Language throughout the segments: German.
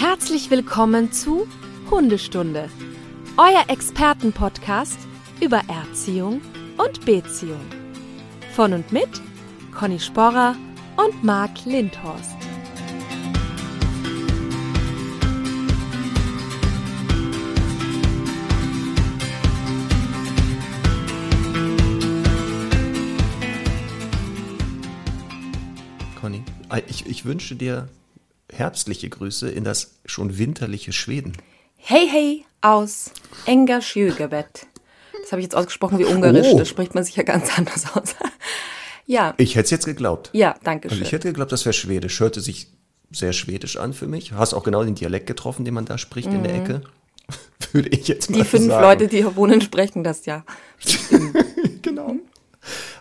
Herzlich willkommen zu Hundestunde, euer Expertenpodcast über Erziehung und Beziehung. Von und mit Conny Sporrer und Marc Lindhorst. Conny, ich, ich wünsche dir herbstliche Grüße in das schon winterliche Schweden. Hey, hey, aus Engersjögebet. Das habe ich jetzt ausgesprochen wie Ungarisch, Oh. das spricht man sich ja ganz anders aus. ja, Ich hätte es jetzt geglaubt. ja, danke Also schön. ich hätte geglaubt, das wäre Schwedisch. Hörte sich sehr schwedisch an für mich. Hast auch genau den Dialekt getroffen, den man da spricht in der Ecke. Würde ich jetzt mal Mhm. Die fünf sagen. Leute, die hier wohnen, sprechen das ja. Genau.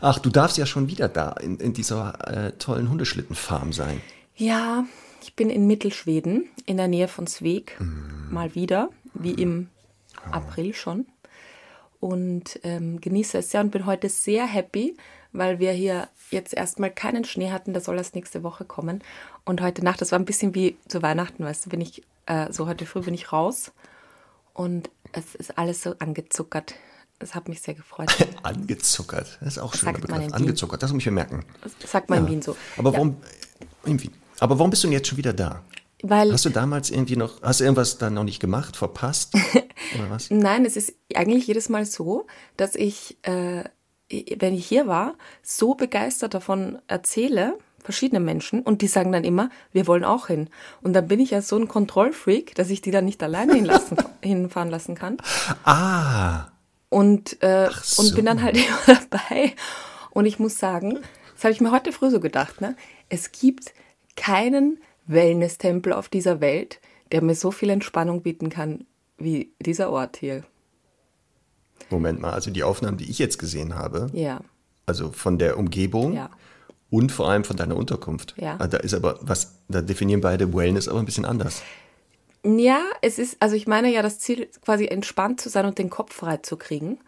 Ach, du darfst ja schon wieder da in, in dieser äh, tollen Hundeschlittenfarm sein. Ja, ich bin in Mittelschweden, in der Nähe von Sveg, Mhm. mal wieder, wie im April schon. Und ähm, genieße es sehr und bin heute sehr happy, weil wir hier jetzt erstmal keinen Schnee hatten, der soll erst nächste Woche kommen. Und heute Nacht, das war ein bisschen wie zu Weihnachten, weißt du, bin ich, äh, so heute früh bin ich raus und es ist alles so angezuckert. Das hat mich sehr gefreut. Angezuckert. Das ist auch schön. Angezuckert, das muss ich mir merken. Das sagt man in Wien so. Aber Ja. warum, in Wien. Aber warum bist du denn jetzt schon wieder da? Weil Hast du damals irgendwie noch, hast du irgendwas dann noch nicht gemacht, verpasst? Oder was? Nein, es ist eigentlich jedes Mal so, dass ich, äh, wenn ich hier war, so begeistert davon erzähle, verschiedene Menschen, und die sagen dann immer, wir wollen auch hin. Und dann bin ich ja so ein Kontrollfreak, dass ich die dann nicht alleine hinlassen, hinfahren lassen kann. Ah, Und, äh, so. und bin dann halt immer dabei. Und ich muss sagen, das habe ich mir heute früh so gedacht, ne? es gibt keinen Wellness-Tempel auf dieser Welt, der mir so viel Entspannung bieten kann wie dieser Ort hier. Moment mal, also die Aufnahmen, die ich jetzt gesehen habe, Ja. also von der Umgebung Ja. und vor allem von deiner Unterkunft. Ja. Ah, Da ist aber was, da definieren beide Wellness aber ein bisschen anders. Ja, es ist, also ich meine ja, das Ziel ist quasi entspannt zu sein und den Kopf frei zu kriegen.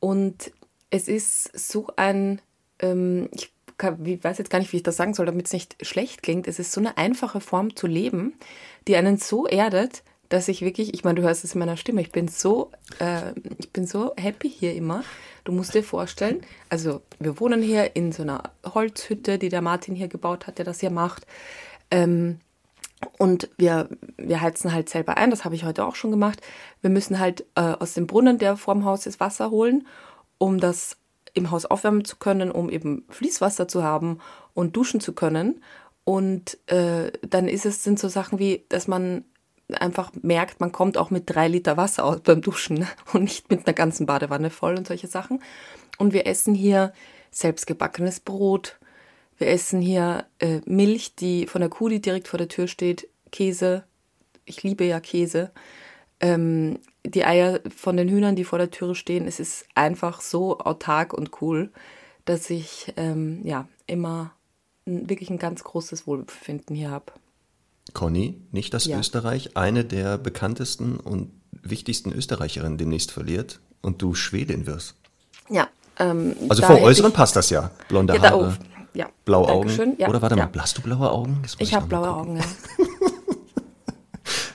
Und es ist so ein, ähm, ich wie, weiß jetzt gar nicht, wie ich das sagen soll, damit es nicht schlecht klingt. Es ist so eine einfache Form zu leben, die einen so erdet, dass ich wirklich, ich meine, du hörst es in meiner Stimme, ich bin so, äh, ich bin so happy hier immer. Du musst dir vorstellen, also wir wohnen hier in so einer Holzhütte, die der Martin hier gebaut hat, der das hier macht. Ähm, und wir, wir heizen halt selber ein, das habe ich heute auch schon gemacht. Wir müssen halt äh, aus dem Brunnen, der vorm Haus ist, Wasser holen, um das im Haus aufwärmen zu können, um eben Fließwasser zu haben und duschen zu können. Und äh, dann ist es, sind so Sachen wie, dass man einfach merkt, man kommt auch mit drei Liter Wasser aus beim Duschen und nicht mit einer ganzen Badewanne voll und solche Sachen. Und wir essen hier selbstgebackenes Brot, wir essen hier äh, Milch, die von der Kuh, die direkt vor der Tür steht, Käse. Ich liebe ja Käse. Ähm, die Eier von den Hühnern, die vor der Türe stehen. Es ist einfach so autark und cool, dass ich ähm, ja immer ein, wirklich ein ganz großes Wohlbefinden hier habe. Conny, nicht, dass Ja. Österreich eine der bekanntesten und wichtigsten Österreicherinnen demnächst verliert und du Schwedin wirst. Ja. Ähm, Also vom Äußeren passt das ja. Blonde Ja, Haare, ja. blaue Augen. Ja, Oder warte mal, hast du blaue Augen? Ich habe blaue gucken. Augen, ja.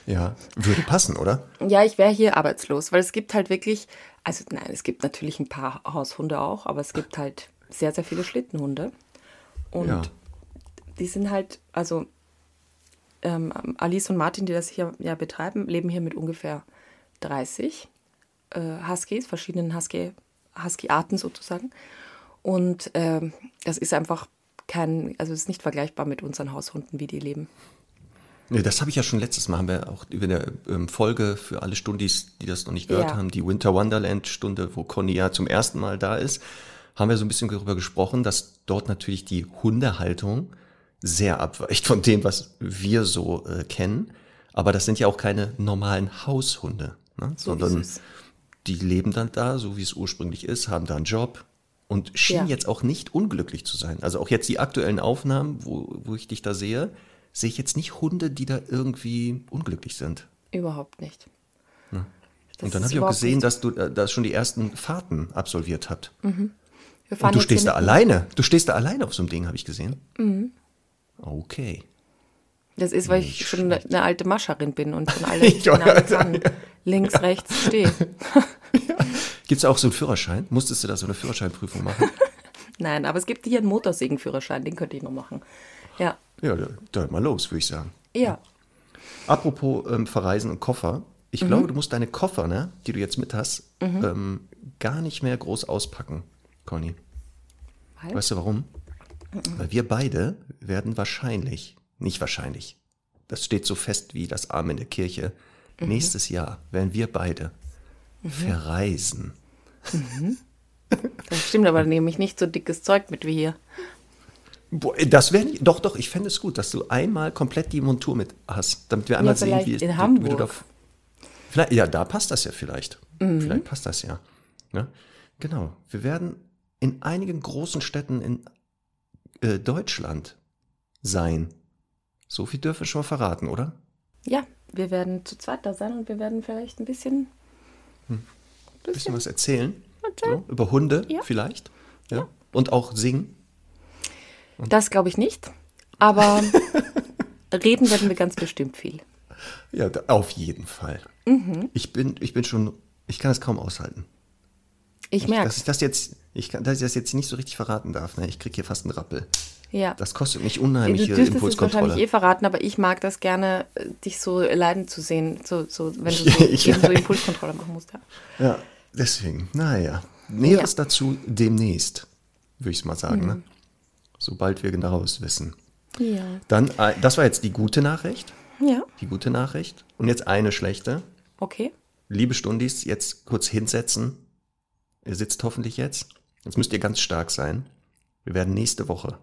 Ja, würde passen, oder? Ja, ich wäre hier arbeitslos, weil es gibt halt wirklich, also nein, es gibt natürlich ein paar Haushunde auch, aber es gibt halt sehr, sehr viele Schlittenhunde. Und Ja. die sind halt, also ähm, Alice und Martin, die das hier ja betreiben, leben hier mit ungefähr 30 äh, Huskies, verschiedenen Husky, Husky-Arten sozusagen. Und ähm, das ist einfach kein, also es ist nicht vergleichbar mit unseren Haushunden, wie die leben. Das habe ich ja schon letztes Mal, haben wir auch über eine ähm, Folge für alle Stundis, die das noch nicht gehört Ja. haben, die Winter Wonderland Stunde, wo Conny ja zum ersten Mal da ist, haben wir so ein bisschen darüber gesprochen, dass dort natürlich die Hundehaltung sehr abweicht von dem, was wir so äh, kennen. Aber das sind ja auch keine normalen Haushunde, ne? So sondern die leben dann da, so wie es ursprünglich ist, haben da einen Job und schienen Ja. jetzt auch nicht unglücklich zu sein. Also auch jetzt die aktuellen Aufnahmen, wo, wo ich dich da sehe, sehe ich jetzt nicht Hunde, die da irgendwie unglücklich sind. Überhaupt nicht. Das und dann habe ich auch gesehen, nicht- dass du äh, da schon die ersten Fahrten absolviert habt. fahren Und du stehst da alleine. Du stehst da alleine auf so einem Ding, habe ich gesehen. Okay. Das ist, weil Nicht ich schon eine, schlecht. eine alte Mascherin bin und schon alle Ich wollte Signale sagen. kann. Links, rechts stehe. Gibt es auch so einen Führerschein? Musstest du da so eine Führerscheinprüfung machen? Nein, aber es gibt hier einen Motorsägenführerschein, den könnte ich noch machen. Ja. Ja, da, da mal los, würde ich sagen. Ja. Apropos ähm, Verreisen und Koffer. Ich Mhm. glaube, du musst deine Koffer, ne, die du jetzt mit hast, ähm, gar nicht mehr groß auspacken, Conny. Weil? Weißt du warum? Mhm. Weil wir beide werden wahrscheinlich, nicht wahrscheinlich, das steht so fest wie das Arm in der Kirche, Mhm. nächstes Jahr werden wir beide verreisen. Das stimmt, aber nehme ich nicht so dickes Zeug mit wie hier. Das wäre doch, doch, ich fände es gut, dass du einmal komplett die Montur mit hast, damit wir einmal sehen, vielleicht wie, in wie, wie du Hamburg. da. Vielleicht, ja, da passt das ja vielleicht. Mhm. Vielleicht passt das ja. ja. Genau. Wir werden in einigen großen Städten in äh, Deutschland sein. So viel dürfen wir schon mal verraten, oder? Ja, wir werden zu zweit da sein und wir werden vielleicht ein bisschen. Ein bisschen was erzählen. Erzählen. So, über Hunde Ja. vielleicht. Ja. Und auch singen. Das glaube ich nicht. Aber reden werden wir ganz bestimmt viel. Ja, auf jeden Fall. Mhm. Ich, bin, ich bin schon, ich kann es kaum aushalten. Ich merke Dass ich das jetzt, ich kann, dass ich das jetzt nicht so richtig verraten darf. Ne? Ich kriege hier fast einen Rappel. Ja. Das kostet mich Du dürftest es Impulskontrolle. wahrscheinlich eh verraten, aber ich mag das gerne, äh, dich so leiden zu sehen, so, so, wenn du so, ich- eben so Impulskontrolle machen musst. Ja. Ja, deswegen, naja. Näheres Ja. dazu demnächst, würde ich mal sagen. Mhm. Ne? Sobald wir genaueres wissen. Ja. Dann, äh, das war jetzt die gute Nachricht. Ja, Die gute Nachricht. Und jetzt eine schlechte. okay. Liebe Stundis, jetzt kurz hinsetzen. Ihr sitzt hoffentlich jetzt. Jetzt müsst ihr ganz stark sein. Wir werden nächste Woche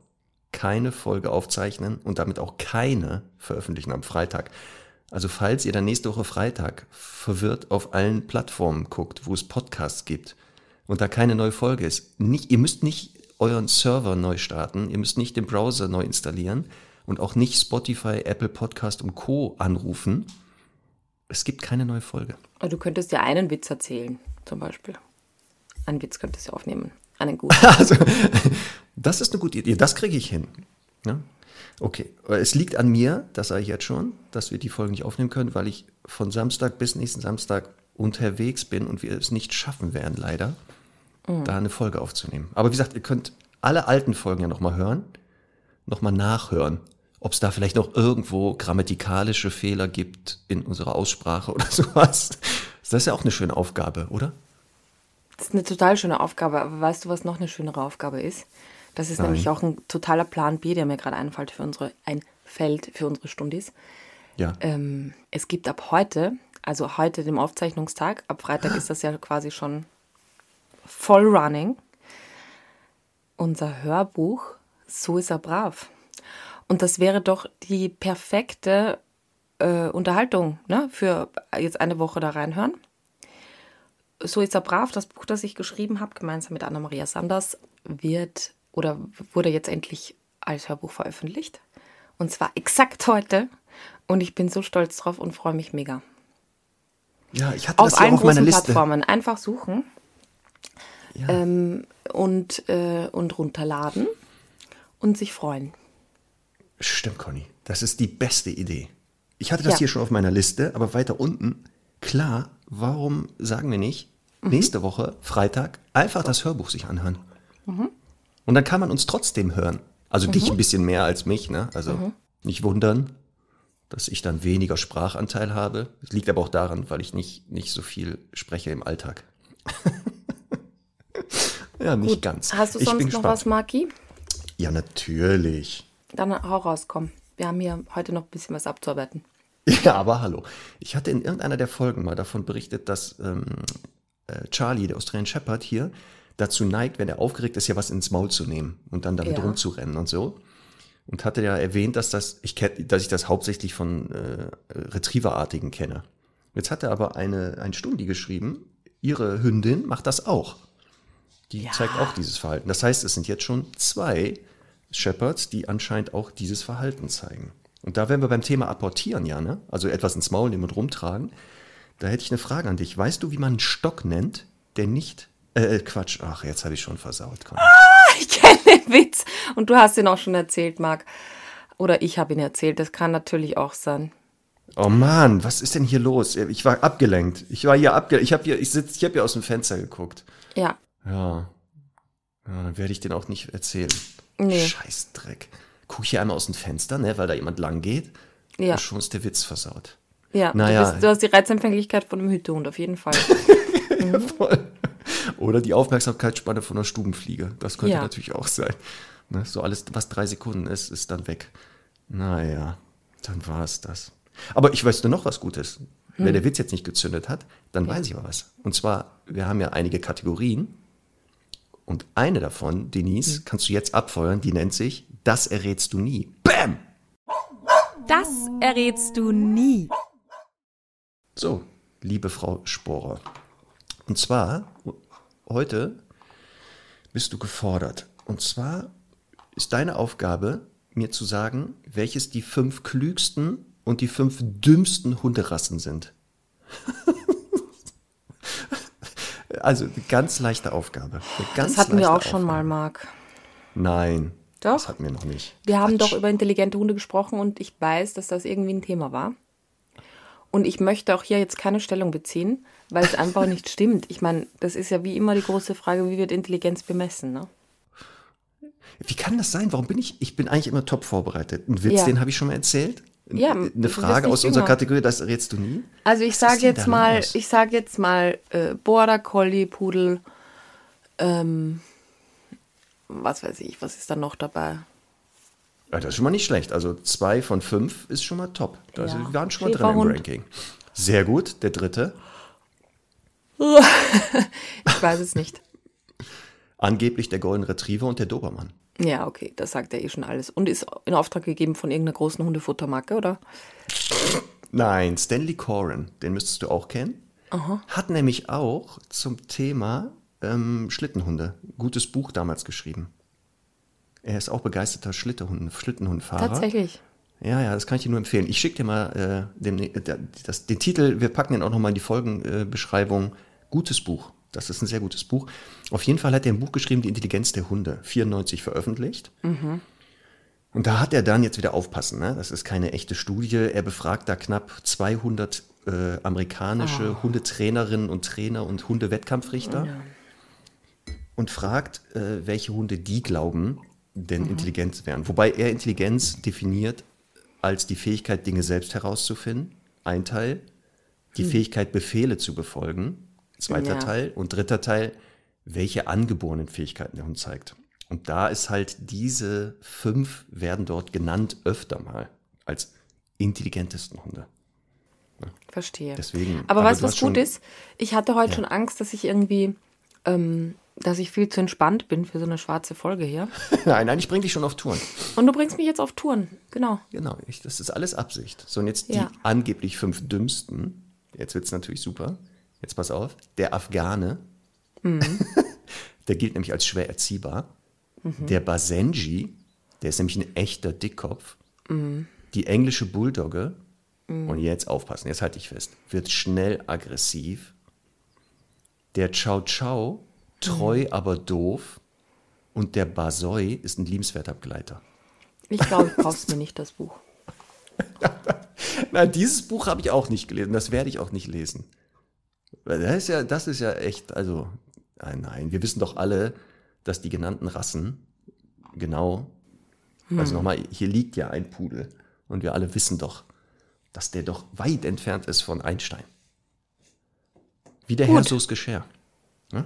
keine Folge aufzeichnen und damit auch keine veröffentlichen am Freitag. Also falls ihr dann nächste Woche Freitag verwirrt auf allen Plattformen guckt, wo es Podcasts gibt und da keine neue Folge ist, nicht, ihr müsst nicht euren Server neu starten, ihr müsst nicht den Browser neu installieren und auch nicht Spotify, Apple Podcast und Co. anrufen. Es gibt keine neue Folge. Aber Du könntest ja einen Witz erzählen, zum Beispiel. Einen Witz könntest du aufnehmen. Einen guten. Also, das ist eine gute Idee. Das kriege ich hin. Ja? Okay, es liegt an mir, das sage ich jetzt schon, dass wir die Folge nicht aufnehmen können, weil ich von Samstag bis nächsten Samstag unterwegs bin und wir es nicht schaffen werden, leider, da eine Folge aufzunehmen. Aber wie gesagt, ihr könnt alle alten Folgen ja nochmal hören, nochmal nachhören, ob es da vielleicht noch irgendwo grammatikalische Fehler gibt in unserer Aussprache oder sowas. Das ist ja auch eine schöne Aufgabe, oder? Das ist eine total schöne Aufgabe, aber weißt du, was noch eine schönere Aufgabe ist? Das ist Nein. nämlich auch ein totaler Plan B, der mir gerade einfällt für unsere, einfällt für unsere Stundis. Ja. Ähm, es gibt ab heute, also heute dem Aufzeichnungstag, ab Freitag ist das ja quasi schon voll running, unser Hörbuch So ist er brav. Und das wäre doch die perfekte äh, Unterhaltung ne? für jetzt eine Woche da reinhören. So ist er brav, das Buch, das ich geschrieben habe, gemeinsam mit Anna-Maria Sanders, wird oder wurde jetzt endlich als Hörbuch veröffentlicht. Und zwar exakt heute. Und ich bin so stolz drauf und freue mich mega. Ja, ich hatte Auf das allen auf meiner großen Liste. Plattformen einfach suchen Ja. ähm, und, äh, und runterladen und sich freuen. Stimmt, Conny. Das ist die beste Idee. Ich hatte das Ja. hier schon auf meiner Liste, aber weiter unten, klar, warum sagen wir nicht, Mhm. nächste Woche, Freitag, einfach das Hörbuch sich anhören. Und dann kann man uns trotzdem hören. Also Mhm. dich ein bisschen mehr als mich, ne? Also nicht wundern, dass ich dann weniger Sprachanteil habe. Das liegt aber auch daran, weil ich nicht, nicht so viel spreche im Alltag. ja, nicht ganz. Hast du ich sonst noch gespannt. was, Marki? Ja, natürlich. Dann hau raus, komm. Wir haben hier heute noch ein bisschen was abzuarbeiten. Ja, aber hallo. Ich hatte in irgendeiner der Folgen mal davon berichtet, dass ähm, äh, Charlie, der Australian Shepherd hier, dazu neigt, wenn er aufgeregt ist, ja was ins Maul zu nehmen und dann damit Ja. rumzurennen und so. Und hatte ja erwähnt, dass, das, ich, dass ich das hauptsächlich von äh, Retrieverartigen kenne. Jetzt hat er aber eine, ein Stundi geschrieben, ihre Hündin macht das auch. Die Ja. zeigt auch dieses Verhalten. Das heißt, es sind jetzt schon zwei Shepherds, die anscheinend auch dieses Verhalten zeigen. Und da wären wir beim Thema Apportieren, ja, ne? Also etwas ins Maul nehmen und rumtragen. Da hätte ich eine Frage an dich. Weißt du, wie man einen Stock nennt, der nicht. Äh, Quatsch, ach, jetzt habe ich schon versaut. Komm. Ich kenne den Witz. Und du hast ihn auch schon erzählt, Marc. Oder ich habe ihn erzählt, das kann natürlich auch sein. Oh Mann, was ist denn hier los? Ich war abgelenkt. Ich war hier abgelenkt. Ich habe hier, ich ich habe hier aus dem Fenster geguckt. Ja. Ja. ja dann werde ich den auch nicht erzählen. Nee. Scheiß Dreck. Guck ich hier einmal aus dem Fenster, ne, weil da jemand lang geht. Ja. Und schon ist der Witz versaut. Ja, Naja. du, bist, du hast die Reizempfänglichkeit von einem Hütehund, auf jeden Fall. Voll. Oder die Aufmerksamkeitsspanne von einer Stubenfliege. Das könnte Ja. natürlich auch sein. Ne, so alles, was drei Sekunden ist, ist dann weg. Naja, dann war es das. Aber ich weiß nur noch was Gutes. Wenn der Witz jetzt nicht gezündet hat, dann weiß ich aber was. Und zwar, wir haben ja einige Kategorien. Und eine davon, Denise, kannst du jetzt abfeuern, die nennt sich Das errätst du nie. Bam! Das errätst du nie. So, liebe Frau Sporer. Und zwar, heute bist du gefordert. Und zwar ist deine Aufgabe, mir zu sagen, welches die fünf klügsten und die fünf dümmsten Hunderassen sind. also eine ganz leichte Aufgabe. Ganz Das hatten wir auch schon mal. Marc. Nein. Doch. Das hatten wir noch nicht. Wir haben Quatsch. doch über intelligente Hunde gesprochen und ich weiß, dass das irgendwie ein Thema war. Und ich möchte auch hier jetzt keine Stellung beziehen, weil es einfach nicht stimmt. Ich meine, das ist ja wie immer die große Frage, wie wird Intelligenz bemessen? Ne? Wie kann das sein? Warum bin ich? Ich bin eigentlich immer top vorbereitet. Ein Witz, Ja. den habe ich schon mal erzählt. Ja, eine du wirst Frage aus unserer. Kategorie, das rätst du nie. Also ich sage jetzt da mal, ich sage jetzt mal äh, Border Collie, Pudel, ähm, was weiß ich, was ist da noch dabei? Ja, das ist schon mal nicht schlecht. Also zwei von fünf ist schon mal top. Also Ja. wir waren schon mal drin im. Ranking. Sehr gut. Der dritte. Ich weiß es nicht. Angeblich der Golden Retriever und der Dobermann. Ja, okay, das sagt ja eh schon alles. Und ist in Auftrag gegeben von irgendeiner großen Hundefuttermarke, oder? Nein, Stanley Coren, den müsstest du auch kennen. Hat nämlich auch zum Thema ähm, Schlittenhunde gutes Buch damals geschrieben. Er ist auch begeisterter Schlittenhund, Schlittenhundfahrer. Tatsächlich. Ja, ja, das kann ich dir nur empfehlen. Ich schicke dir mal äh, dem, der- das, den Titel, wir packen den auch nochmal in die Folgenbeschreibung. Gutes Buch. Das ist ein sehr gutes Buch. Auf jeden Fall hat er ein Buch geschrieben, Die Intelligenz der Hunde, 94 veröffentlicht. Und da hat er dann jetzt wieder aufpassen, ne? das ist keine echte Studie. Er befragt da knapp 200 äh, amerikanische Hundetrainerinnen und Trainer und Hundewettkampfrichter und fragt, äh, welche Hunde die glauben, denn intelligent wären. Wobei er Intelligenz definiert als die Fähigkeit, Dinge selbst herauszufinden, ein Teil, die Fähigkeit, Befehle zu befolgen, zweiter Ja. Teil und dritter Teil, welche angeborenen Fähigkeiten der Hund zeigt. Und da ist halt diese fünf werden dort genannt öfter mal als intelligentesten Hunde. Verstehe. Deswegen, aber, aber weißt du was gut ist? Ich hatte heute schon Angst, dass ich irgendwie, ähm, dass ich viel zu entspannt bin für so eine schwarze Folge hier. Nein, nein, ich bringe dich schon auf Touren. Und du bringst mich jetzt auf Touren. Genau. Genau, ich, das ist alles Absicht. So, und jetzt Ja. die angeblich fünf dümmsten. Jetzt wird es natürlich super. Jetzt pass auf. Der Afghane, der gilt nämlich als schwer erziehbar. Der Basenji, der ist nämlich ein echter Dickkopf. Die englische Bulldogge, und jetzt aufpassen, jetzt halte ich fest, wird schnell aggressiv. Der Chow Chow, treu aber doof. Und der Basoi ist ein liebenswerter Begleiter. Ich glaube, ich brauch's mir nicht, das Buch. Nein, dieses Buch habe ich auch nicht gelesen. Das werde ich auch nicht lesen. Das ist ja, das ist ja echt, also, nein, nein, wir wissen doch alle, dass die genannten Rassen genau, also nochmal, hier liegt ja ein Pudel und wir alle wissen doch, dass der doch weit entfernt ist von Einstein. Wie der Herr Gut. so's Geschirr. Ne?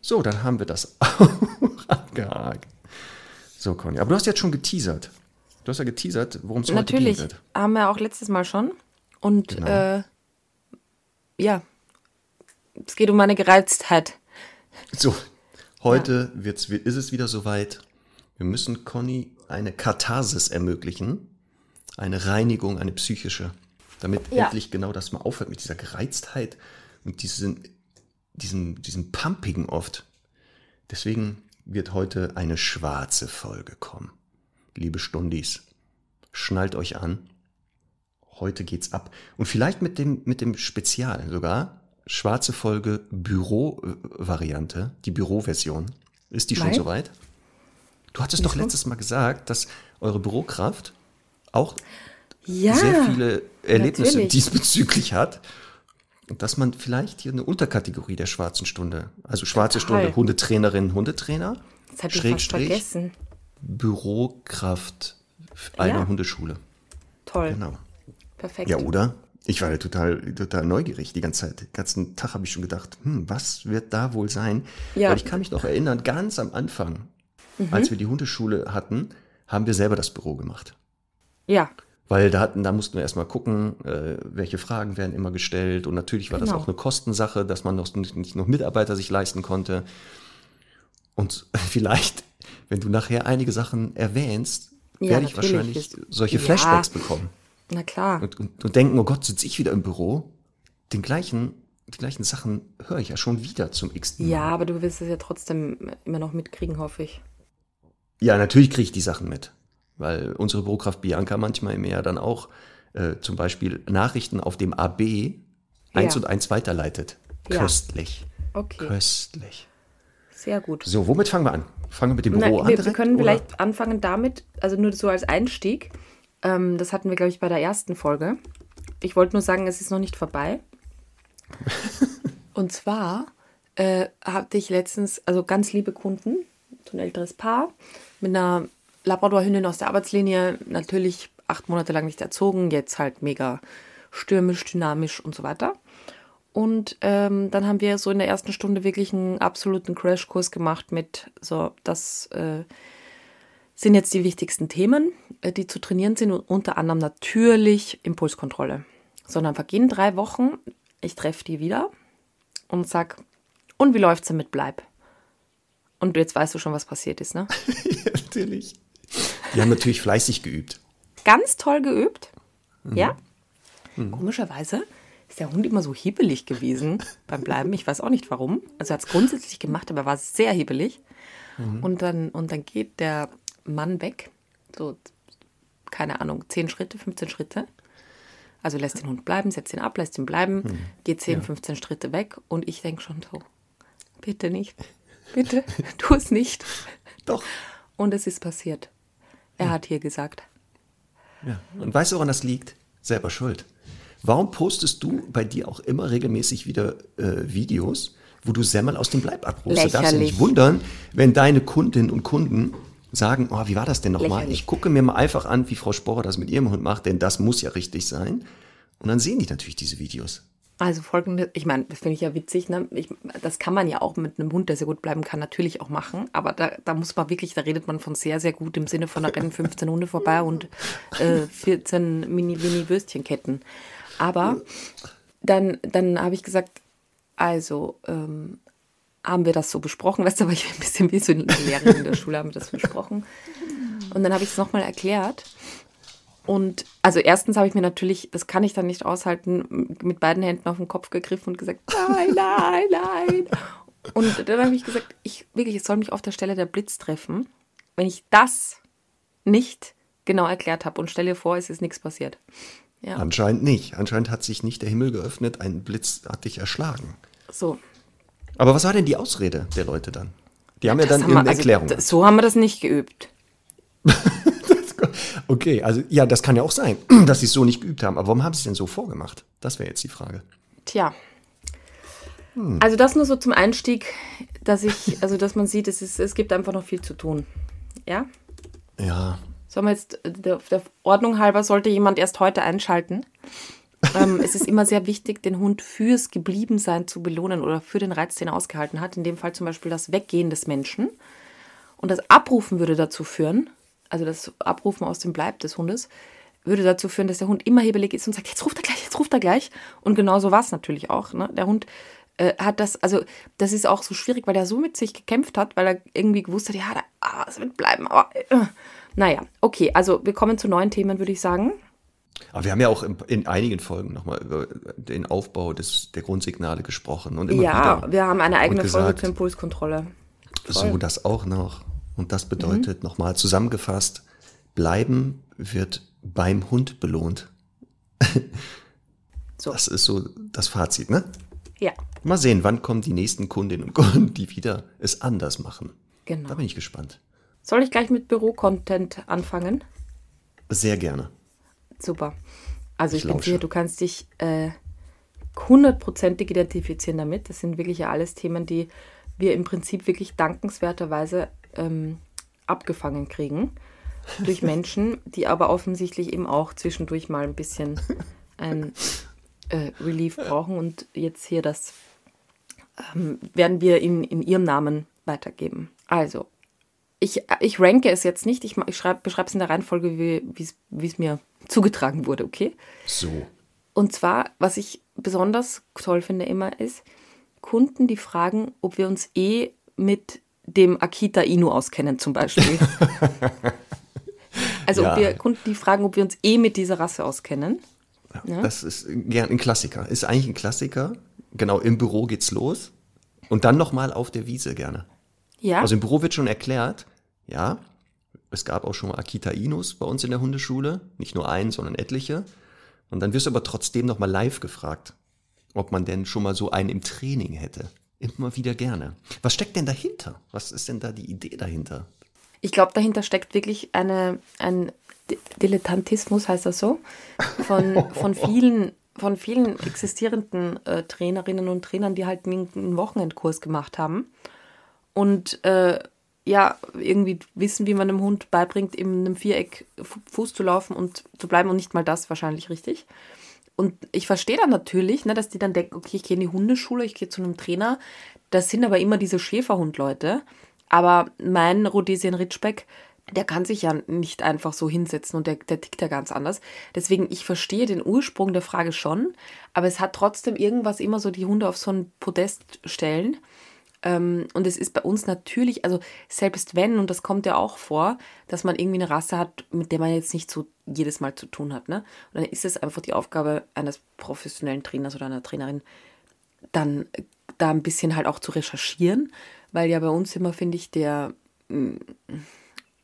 So, dann haben wir das auch abgehakt. So, Conny, aber du hast jetzt schon geteasert. Du hast ja geteasert, worum es heute gehen Natürlich. Haben wir auch letztes Mal schon. Und Genau. äh, ja, es geht um meine Gereiztheit. So, heute wird's, ist es wieder soweit. Wir müssen Conny eine Katharsis ermöglichen. Eine Reinigung, eine psychische. Damit Ja. endlich genau das mal aufhört mit dieser Gereiztheit und diesen, diesem, diesem Pumpigen oft. Deswegen wird heute eine schwarze Folge kommen. Liebe Stundis, schnallt euch an. Heute geht's ab. Und vielleicht mit dem, mit dem Spezial sogar. Schwarze Folge Büro-Variante, die Büroversion. Ist die schon Nein. soweit? Du hattest doch letztes Mal gesagt, dass eure Bürokraft auch Ja. sehr viele Erlebnisse natürlich. diesbezüglich hat. Und dass man vielleicht hier eine Unterkategorie der schwarzen Stunde, also schwarze Total. Stunde, Hundetrainerin, Hundetrainer, Das hatte ich fast vergessen. Bürokraft einer Ja. Hundeschule. Toll. Genau. Perfekt. Ja, oder? Ich war ja total, total neugierig die ganze Zeit. Den ganzen Tag habe ich schon gedacht, hm, was wird da wohl sein? Ja. Weil ich kann mich noch erinnern, ganz am Anfang, Mhm. als wir die Hundeschule hatten, haben wir selber das Büro gemacht. Ja, Weil da, hatten, da mussten wir erstmal gucken, äh, welche Fragen werden immer gestellt. Und natürlich war das Genau. auch eine Kostensache, dass man noch, nicht noch Mitarbeiter sich leisten konnte. Und vielleicht, wenn du nachher einige Sachen erwähnst, Ja, werde ich wahrscheinlich solche Ja. Flashbacks bekommen. Na klar. Und, und, und denken, oh Gott, sitze ich wieder im Büro. Den gleichen, die gleichen Sachen höre ich ja schon wieder zum x Ja, aber du wirst es ja trotzdem immer noch mitkriegen, hoffe ich. Ja, natürlich kriege ich die Sachen mit. Weil unsere Bürokraft Bianca manchmal im Jahr dann auch äh, zum Beispiel Nachrichten auf dem AB eins Ja. und eins weiterleitet. Ja. Köstlich. Okay, Köstlich. sehr gut. So, womit fangen wir an? Fangen wir mit dem Na, Büro an? wir, wir direkt, können oder? vielleicht anfangen damit, also nur so als Einstieg. Ähm, das hatten wir, glaube ich, bei der ersten Folge. Ich wollte nur sagen, es ist noch nicht vorbei. Und zwar äh, hatte ich letztens, also ganz liebe Kunden, so ein älteres Paar, mit einer Labrador-Hündin aus der Arbeitslinie, natürlich acht Monate lang nicht erzogen, jetzt halt mega stürmisch, dynamisch und so weiter. Und ähm, dann haben wir so in der ersten Stunde wirklich einen absoluten Crashkurs gemacht mit so, das äh, sind jetzt die wichtigsten Themen, äh, die zu trainieren sind und unter anderem natürlich Impulskontrolle. Sondern vergehen drei Wochen, ich treffe die wieder und sag, und wie läuft's denn mit Bleib? Und jetzt weißt du schon, was passiert ist, ne? ja, natürlich. Die haben natürlich fleißig geübt. Ganz toll geübt. Ja? Komischerweise ist der Hund immer so hibbelig gewesen beim Bleiben. Ich weiß auch nicht warum. Also er hat es grundsätzlich gemacht, aber er war sehr hibbelig. Und, dann, und dann geht der Mann weg. So, keine Ahnung, 10 Schritte, 15 Schritte. Also lässt den Hund bleiben, setzt ihn ab, lässt ihn bleiben, geht 10, 15 Schritte weg. Und ich denke schon so, bitte nicht, bitte, tu es nicht. Doch. Und es ist passiert. Er hat hier gesagt, Ja. Und weißt du, woran das liegt? Selber schuld. Warum postest du bei dir auch immer regelmäßig wieder äh, Videos, wo du Semmel aus dem Bleib abrufst? Du darfst dich nicht wundern, wenn deine Kundinnen und Kunden sagen, oh, wie war das denn nochmal? Ich gucke mir mal einfach an, wie Frau Sporer das mit ihrem Hund macht, denn das muss ja richtig sein. Und dann sehen die natürlich diese Videos. Also folgende, ich meine, das finde ich ja witzig, ne? Ich, das kann man ja auch mit einem Hund, der sehr gut bleiben kann, natürlich auch machen. Aber da, da muss man wirklich, da redet man von sehr, sehr gut im Sinne von, da rennen 15 Hunde vorbei und äh, 14 Mini-Mini-Würstchenketten. Aber dann, dann habe ich gesagt, also ähm, haben wir das so besprochen, weißt du, aber ich bin ein bisschen wie so eine Lehrerin in der Schule, haben wir das besprochen. Und dann habe ich es nochmal erklärt. Und also erstens habe ich mir natürlich, das kann ich dann nicht aushalten, mit beiden Händen auf den Kopf gegriffen und gesagt, nein, nein, nein. Und dann habe ich gesagt, ich wirklich, es soll mich auf der Stelle der Blitz treffen, wenn ich das nicht genau erklärt habe. Und stell dir vor, es ist nichts passiert. Ja, Anscheinend nicht. Anscheinend hat sich nicht der Himmel geöffnet, ein Blitz hat dich erschlagen. so. Aber was war denn die Ausrede der Leute dann? Die haben ja dann Das haben wir- irgendeine also, Erklärung. das- so haben wir das nicht geübt. Okay, also ja, das kann ja auch sein, dass sie es so nicht geübt haben. Aber warum haben sie es denn so vorgemacht? Das wäre jetzt die Frage. Tja. Also das nur so zum Einstieg, dass ich, also dass man sieht, es, ist, es gibt einfach noch viel zu tun. Ja? Ja, Sollen wir jetzt, äh, der, der Ordnung halber sollte jemand erst heute einschalten. Ähm, es ist immer sehr wichtig, den Hund fürs Gebliebensein zu belohnen oder für den Reiz, den er ausgehalten hat. In dem Fall zum Beispiel das Weggehen des Menschen. Und das Abrufen würde dazu führen, also das Abrufen aus dem Bleib des Hundes, würde dazu führen, dass der Hund immer hebelig ist und sagt, jetzt ruft er gleich, jetzt ruft er gleich. Und genau so war es natürlich auch. Ne? Der Hund äh, hat das, also das ist auch so schwierig, weil er so mit sich gekämpft hat, weil er irgendwie gewusst hat, ja, da, ah, es wird bleiben, aber äh, naja, okay, also wir kommen zu neuen Themen, würde ich sagen. Aber wir haben ja auch in, in einigen Folgen nochmal über den Aufbau des, der Grundsignale gesprochen und immer ja, wieder. wir haben eine eigene und Folge gesagt, zur Impulskontrolle. So, das auch noch. Und das Mhm. bedeutet nochmal zusammengefasst, bleiben wird beim Hund belohnt. So. Das ist so das Fazit, ne? Ja, Mal sehen, wann kommen die nächsten Kundinnen und Kunden, die wieder es anders machen. genau. Da bin ich gespannt. Soll ich gleich mit Büro-Content anfangen? Sehr gerne. Super. Also ich, Ich bin sicher, du kannst dich äh, hundertprozentig identifizieren damit. Das sind wirklich ja alles Themen, die wir im Prinzip wirklich dankenswerterweise ähm, abgefangen kriegen durch Menschen, die aber offensichtlich eben auch zwischendurch mal ein bisschen ein äh, Relief brauchen. Und jetzt hier das ähm, werden wir in, in ihrem Namen weitergeben. Also, ich, ich ranke es jetzt nicht, ich, ich schreib, beschreibe es in der Reihenfolge, wie es- mir zugetragen wurde, okay? So. Und zwar, was ich besonders toll finde immer, ist Kunden, die fragen, ob wir uns eh mit dem Akita Inu auskennen, zum Beispiel. also Ja. ob wir Kunden, die fragen, ob wir uns eh mit dieser Rasse auskennen. Ja. Das ist gern ein Klassiker. Ist eigentlich ein Klassiker. Genau, im Büro geht's los. Und dann nochmal auf der Wiese gerne. Ja, Also im Büro wird schon erklärt, ja, es gab auch schon mal Akita Inus bei uns in der Hundeschule. Nicht nur einen, sondern etliche. Und dann wirst du aber trotzdem nochmal live gefragt, ob man denn schon mal so einen im Training hätte. Immer wieder gerne. Was steckt denn dahinter? Was ist denn da die Idee dahinter? ich glaube, dahinter steckt wirklich eine, ein Dilettantismus, heißt das so, von, von vielen von vielen existierenden äh, Trainerinnen und Trainern, die halt einen, einen Wochenendkurs gemacht haben und äh, ja, irgendwie wissen, wie man einem Hund beibringt, in einem Viereck Fu- Fuß zu laufen und zu bleiben und nicht mal das wahrscheinlich richtig. Und ich verstehe dann natürlich, ne, dass die dann denken, okay, ich gehe in die Hundeschule, ich gehe zu einem Trainer. Das sind aber immer diese Schäferhundleute. Aber mein Rhodesian Ridgeback, der kann sich ja nicht einfach so hinsetzen und der, der tickt ja ganz anders. Deswegen, ich verstehe den Ursprung der Frage schon, aber es hat trotzdem irgendwas immer so die Hunde auf so ein Podest stellen. Ähm, und es ist bei uns natürlich, also selbst wenn, und das kommt ja auch vor, dass man irgendwie eine Rasse hat, mit der man jetzt nicht so jedes Mal zu tun hat. Ne? Und dann ist es einfach die Aufgabe eines professionellen Trainers oder einer Trainerin, dann äh, da ein bisschen halt auch zu recherchieren, weil ja bei uns immer, finde ich, der mm,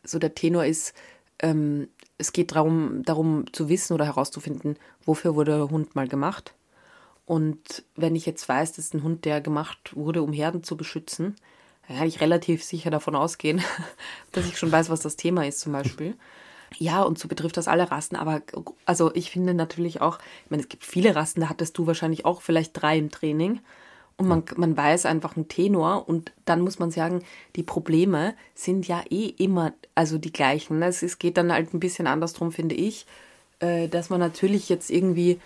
so der Tenor ist, ähm, es geht darum, darum zu wissen oder herauszufinden, wofür wurde der Hund mal gemacht. Und wenn ich jetzt weiß, das ist ein Hund, der gemacht wurde, um Herden zu beschützen, dann kann ich relativ sicher davon ausgehen, dass ich schon weiß, was das Thema ist zum Beispiel. Ja, und so betrifft das alle Rassen, aber also ich finde natürlich auch, ich meine, es gibt viele Rassen, da hattest du wahrscheinlich auch vielleicht drei im Training und man, man weiß einfach einen Tenor und dann muss man sagen, die Probleme sind ja eh immer also die gleichen. Es, es geht dann halt ein bisschen andersrum, finde ich, äh, dass man natürlich jetzt irgendwie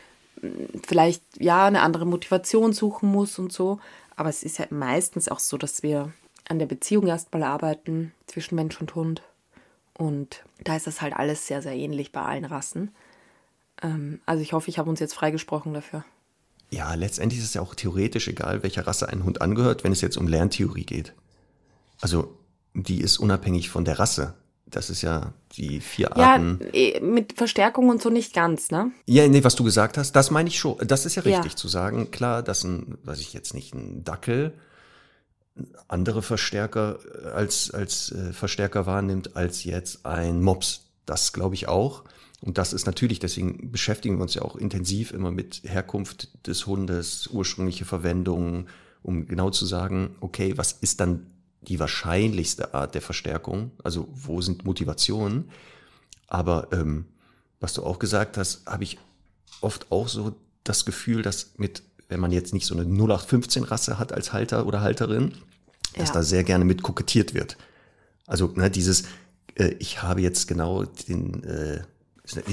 vielleicht ja eine andere Motivation suchen muss und so, aber es ist ja meistens auch so, dass wir an der Beziehung erstmal arbeiten zwischen Mensch und Hund. Und da ist das halt alles sehr, sehr ähnlich bei allen Rassen. Ähm, also ich hoffe, ich habe uns jetzt freigesprochen dafür. Ja, letztendlich ist es ja auch theoretisch egal, welcher Rasse ein Hund angehört, wenn es jetzt um Lerntheorie geht. Also, die ist unabhängig von der Rasse. Das ist ja die vier Ja, Arten. eh, mit Verstärkung und so nicht ganz, ne? Ja, nee, was du gesagt hast, das meine ich schon. Das ist ja Ja. richtig zu sagen. Klar, dass ein, weiß ich jetzt nicht, ein Dackel andere Verstärker äh, als, als äh, Verstärker wahrnimmt als jetzt ein Mops. Das glaube ich auch. Und das ist natürlich, deswegen beschäftigen wir uns ja auch intensiv immer mit Herkunft des Hundes, ursprüngliche Verwendung, um genau zu sagen, okay, was ist dann die wahrscheinlichste Art der Verstärkung? Also wo sind Motivationen? Aber ähm, was du auch gesagt hast, habe ich oft auch so das Gefühl, dass mit, wenn man jetzt nicht so eine 0815-Rasse hat als Halter oder Halterin, dass Ja. da sehr gerne mit kokettiert wird. Also ne, dieses, äh, ich habe jetzt genau den äh.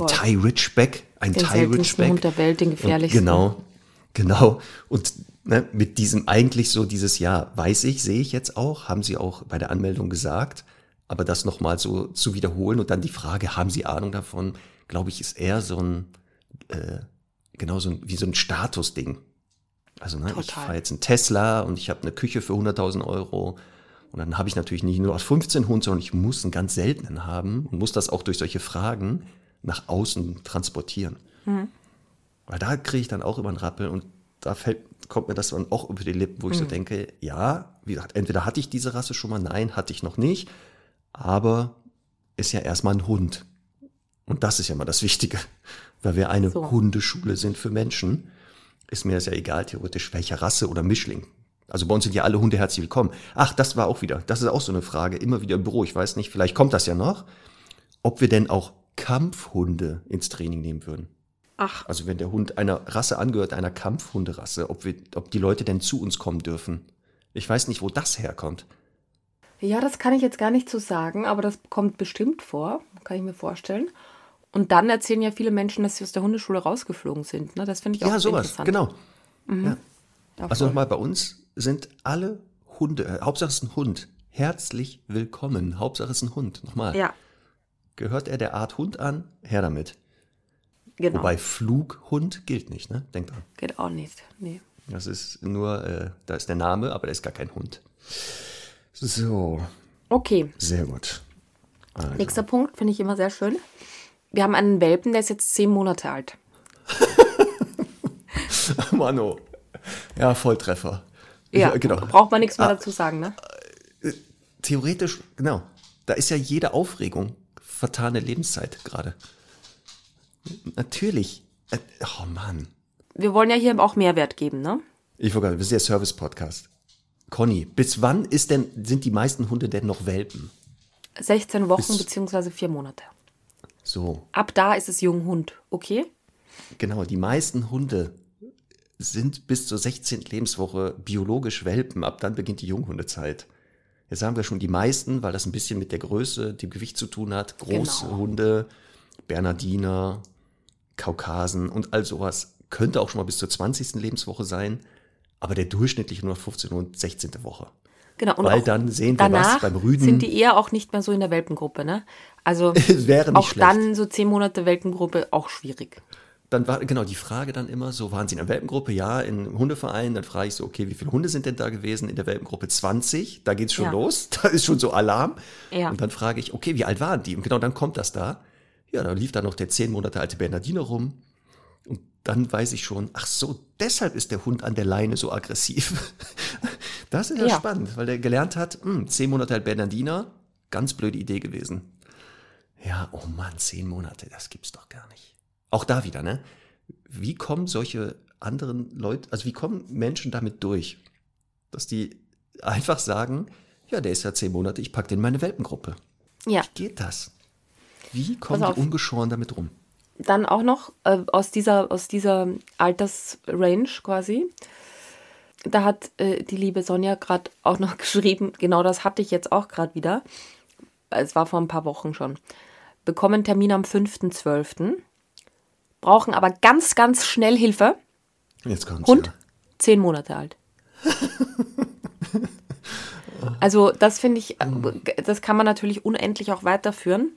Thai Ridgeback, ein Den Thai Ridgeback. Hund der Welt, den Und gefährlichsten. Genau, genau. Und ne, mit diesem eigentlich so dieses Ja, weiß ich, sehe ich jetzt auch, haben Sie auch bei der Anmeldung gesagt. Aber das nochmal so zu wiederholen und dann die Frage, haben Sie Ahnung davon, glaube ich, ist eher so ein, äh, genau so ein, wie so ein Statusding. Also ne, ich fahre jetzt einen Tesla und ich habe eine Küche für 100.000 Euro. Und dann habe ich natürlich nicht nur aus 15 Hund, sondern ich muss einen ganz seltenen haben und muss das auch durch solche Fragen nach außen transportieren. Weil da kriege ich dann auch immer einen Rappel und da fällt, kommt mir das dann auch über die Lippen, wo ich so denke, ja, wie gesagt, entweder hatte ich diese Rasse schon mal, nein, hatte ich noch nicht, aber ist ja erstmal ein Hund. Und das ist ja mal das Wichtige. Weil wir eine So. Hundeschule sind für Menschen, ist mir das ja egal, theoretisch, welcher Rasse oder Mischling. Also bei uns sind ja alle Hunde herzlich willkommen. Ach, das war auch wieder, das ist auch so eine Frage, immer wieder im Büro. Ich weiß nicht, vielleicht kommt das ja noch, ob wir denn auch Kampfhunde ins Training nehmen würden. Ach, Also wenn der Hund einer Rasse angehört, einer Kampfhunderasse, ob, wir, ob die Leute denn zu uns kommen dürfen. Ich weiß nicht, wo das herkommt. ja, das kann ich jetzt gar nicht so sagen, aber das kommt bestimmt vor, kann ich mir vorstellen. Und dann erzählen ja viele Menschen, dass sie aus der Hundeschule rausgeflogen sind. Ne? Das finde ich auch Ja, sowas, interessant. genau. Ja, Also voll. nochmal, bei uns sind alle Hunde, äh, Hauptsache es ist ein Hund, herzlich willkommen. Hauptsache es ist ein Hund. Nochmal. Ja, Gehört er der Art Hund an? Her damit. Genau. Wobei Flughund gilt nicht, ne? Denkt dran. Geht auch nicht. Nee. Das ist nur, äh, da ist der Name, aber da ist gar kein Hund. So, Okay, sehr gut. nächster Punkt finde ich immer sehr schön. Wir haben einen Welpen, der ist jetzt zehn Monate alt. Mano. Ja, Volltreffer. Ja, genau. braucht man nichts mehr Ah. dazu sagen, ne? Theoretisch, genau. Da ist ja jede Aufregung vertane Lebenszeit gerade. Natürlich. Äh, Oh Mann. Wir wollen ja hier auch Mehrwert geben, ne? Ich wollte gerade, wir sind ja Service-Podcast. Conny, bis wann ist denn, sind die meisten Hunde denn noch Welpen? 16 Wochen Bis- beziehungsweise vier Monate. So, Ab da ist es Junghund, okay? genau, die meisten Hunde sind bis zur 16. Lebenswoche biologisch Welpen. Ab dann beginnt die Junghundezeit. Jetzt sagen wir schon die meisten, weil das ein bisschen mit der Größe, dem Gewicht zu tun hat. Große Genau. Hunde, Bernardiner, Kaukasen und all sowas. Könnte auch schon mal bis zur 20. Lebenswoche sein, aber der durchschnittliche nur 15. und 16. Woche. Genau. Und Weil dann sehen wir was beim Rüden. sind die eher auch nicht mehr so in der Welpengruppe, ne? Also Wäre nicht auch schlecht. dann so zehn Monate Welpengruppe auch schwierig. Dann war genau die Frage dann immer so, waren Sie in einer Welpengruppe? Ja, in Hundeverein. Dann frage ich so, okay, wie viele Hunde sind denn da gewesen? In der Welpengruppe 20. Da geht's schon Ja. los. Da ist schon so Alarm. Ja. Und dann frage ich, okay, wie alt waren die? Und genau dann kommt das da. Ja, da lief da noch der zehn Monate alte Bernardiner rum. Und dann weiß ich schon, ach so, deshalb ist der Hund an der Leine so aggressiv. Das ist ja, Ja. spannend, weil der gelernt hat, hm, zehn Monate alt Bernardiner, ganz blöde Idee gewesen. Ja, oh Mann, zehn Monate, das gibt's doch gar nicht. Auch da wieder, ne? Wie kommen solche anderen Leute, also wie kommen Menschen damit durch, dass die einfach sagen, ja, der ist ja zehn Monate, ich pack den in meine Welpengruppe. Ja. Wie geht das? Wie kommen die ungeschoren damit rum? Dann auch noch äh, aus, dieser, aus dieser Altersrange quasi. Da hat äh, die liebe Sonja gerade auch noch geschrieben, genau das hatte ich jetzt auch gerade wieder. Es war vor ein paar Wochen schon. Bekommen Termin am 5.12. Brauchen aber ganz, ganz schnell Hilfe. Jetzt kommt's Hund, ja. zehn Monate alt. Also das finde ich, äh, das kann man natürlich unendlich auch weiterführen.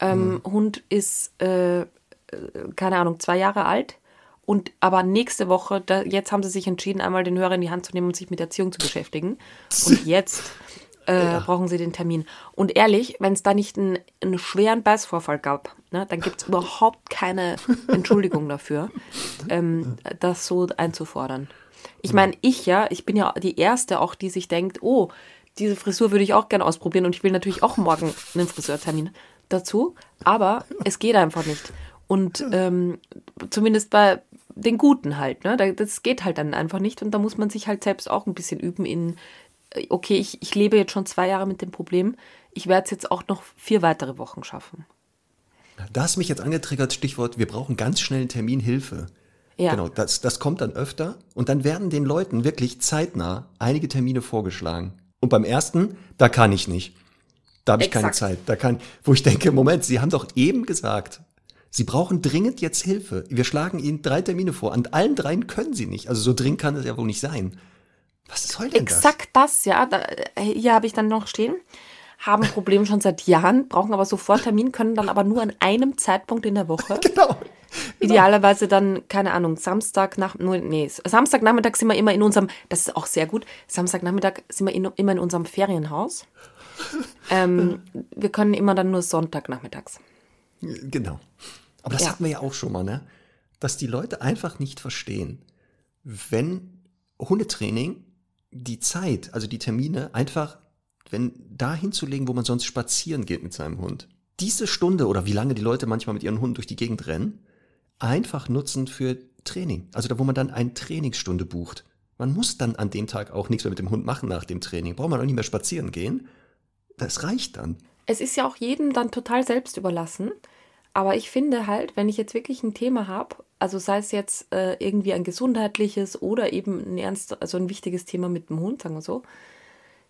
Ähm, Hund ist, äh, äh, keine Ahnung, zwei Jahre alt. Und aber nächste Woche, da, jetzt haben sie sich entschieden, einmal den Hörer in die Hand zu nehmen und sich mit Erziehung zu beschäftigen. Und jetzt äh, brauchen sie den Termin. Und ehrlich, wenn es da nicht einen, einen schweren Beißvorfall gab, ne, dann gibt es überhaupt keine Entschuldigung dafür, ähm, das so einzufordern. Ich meine, ich ja, ich bin ja die Erste auch, die sich denkt, oh, diese Frisur würde ich auch gerne ausprobieren und ich will natürlich auch morgen einen Friseurtermin dazu, aber es geht einfach nicht. Und ähm, zumindest bei den Guten halt, ne? Da- Das geht halt dann einfach nicht und da muss man sich halt selbst auch ein bisschen üben in, äh, okay, ich, ich lebe jetzt schon zwei Jahre mit dem Problem, ich werde es jetzt auch noch vier weitere Wochen schaffen. Da hast mich jetzt angetriggert, Stichwort, wir brauchen ganz schnell einen Termin Hilfe. Ja. Genau, das, das kommt dann öfter und dann werden den Leuten wirklich zeitnah einige Termine vorgeschlagen. Und beim ersten, da kann ich nicht. Da habe ich keine Exakt. Zeit. Da kann, wo ich denke, Moment, Sie haben doch eben gesagt, Sie brauchen dringend jetzt Hilfe. Wir schlagen Ihnen drei Termine vor. An allen dreien können Sie nicht. Also so dringend kann es ja wohl nicht sein. Was soll denn Exakt das, ja. Da, äh, hier habe ich dann noch stehen. Haben Probleme schon seit Jahren, brauchen aber sofort Termin, können dann aber nur an einem Zeitpunkt in der Woche. das? Genau. Idealerweise dann, keine Ahnung, Samstag nach, nee, Samstagnachmittag sind wir immer in unserem, das ist auch sehr gut, Samstagnachmittag sind wir in, immer in unserem Ferienhaus. Ähm, wir können immer dann nur Sonntagnachmittags. Genau. Aber das Ja. hatten wir ja auch schon mal, ne? Dass die Leute einfach nicht verstehen, wenn Hundetraining die Zeit, also die Termine, einfach, wenn da hinzulegen, wo man sonst spazieren geht mit seinem Hund. Diese Stunde oder wie lange die Leute manchmal mit ihren Hunden durch die Gegend rennen, einfach nutzen für Training. Also da, wo man dann eine Trainingsstunde bucht. Man muss dann an dem Tag auch nichts mehr mit dem Hund machen nach dem Training. Braucht man auch nicht mehr spazieren gehen. Das reicht dann. Es ist ja auch jedem dann total selbst überlassen. Aber ich finde halt, wenn ich jetzt wirklich ein Thema habe, also sei es jetzt äh, irgendwie ein gesundheitliches oder eben ein ernst, also ein wichtiges Thema mit dem Hund, sagen wir so,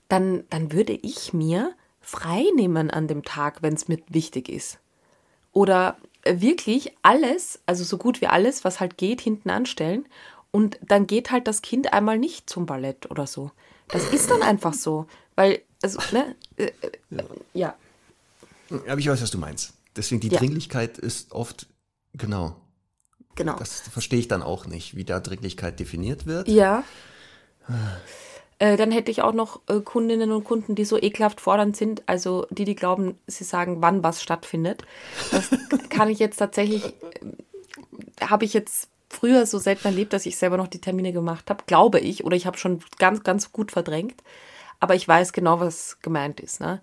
dann, dann würde ich mir frei nehmen an dem Tag, wenn es mir wichtig ist. Oder wirklich alles, also so gut wie alles, was halt geht, hinten anstellen. Und dann geht halt das Kind einmal nicht zum Ballett oder so. Das ist dann einfach so. Weil, also, ne? Äh, äh, ja. Aber ich weiß, was du meinst. Deswegen die Ja. Dringlichkeit ist oft, genau, Genau. das verstehe ich dann auch nicht, wie da Dringlichkeit definiert wird. Ja. Äh, dann hätte ich auch noch äh, Kundinnen und Kunden, die so ekelhaft fordernd sind, also die, die glauben, sie sagen, wann was stattfindet. Das kann ich jetzt tatsächlich, äh, habe ich jetzt früher so selten erlebt, dass ich selber noch die Termine gemacht habe, glaube ich, oder ich habe schon ganz, ganz gut verdrängt. Aber ich weiß genau, was gemeint ist. Ne?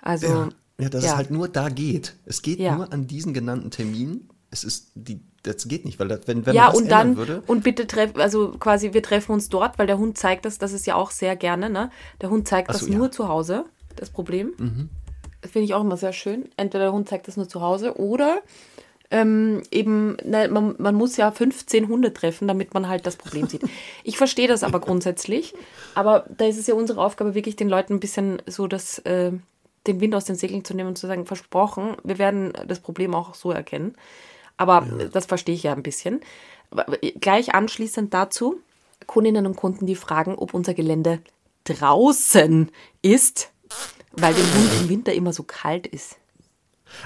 Also, Ja, ja dass ja. es halt nur da geht. Es geht Ja. nur an diesen genannten Terminen. Es ist die, das geht nicht, weil das, wenn, wenn ja, man das und dann, würde, und bitte treffen, also quasi, wir treffen uns dort, weil der Hund zeigt das, das ist ja auch sehr gerne, ne? Der Hund zeigt das so. Mhm. nur zu Hause, das Problem. Das finde ich auch immer sehr schön. Entweder der Hund zeigt das nur zu Hause oder ähm, eben, ne, man, man muss ja 15 Hunde treffen, damit man halt das Problem sieht. Ich verstehe das aber grundsätzlich, aber da ist es ja unsere Aufgabe, wirklich den Leuten ein bisschen so das, äh, den Wind aus den Segeln zu nehmen und zu sagen, versprochen, wir werden das Problem auch so erkennen. Aber das verstehe ich ja ein bisschen. Gleich anschließend dazu, Kundinnen und Kunden, die fragen, ob unser Gelände draußen ist, weil dem Hund im Winter immer so kalt ist.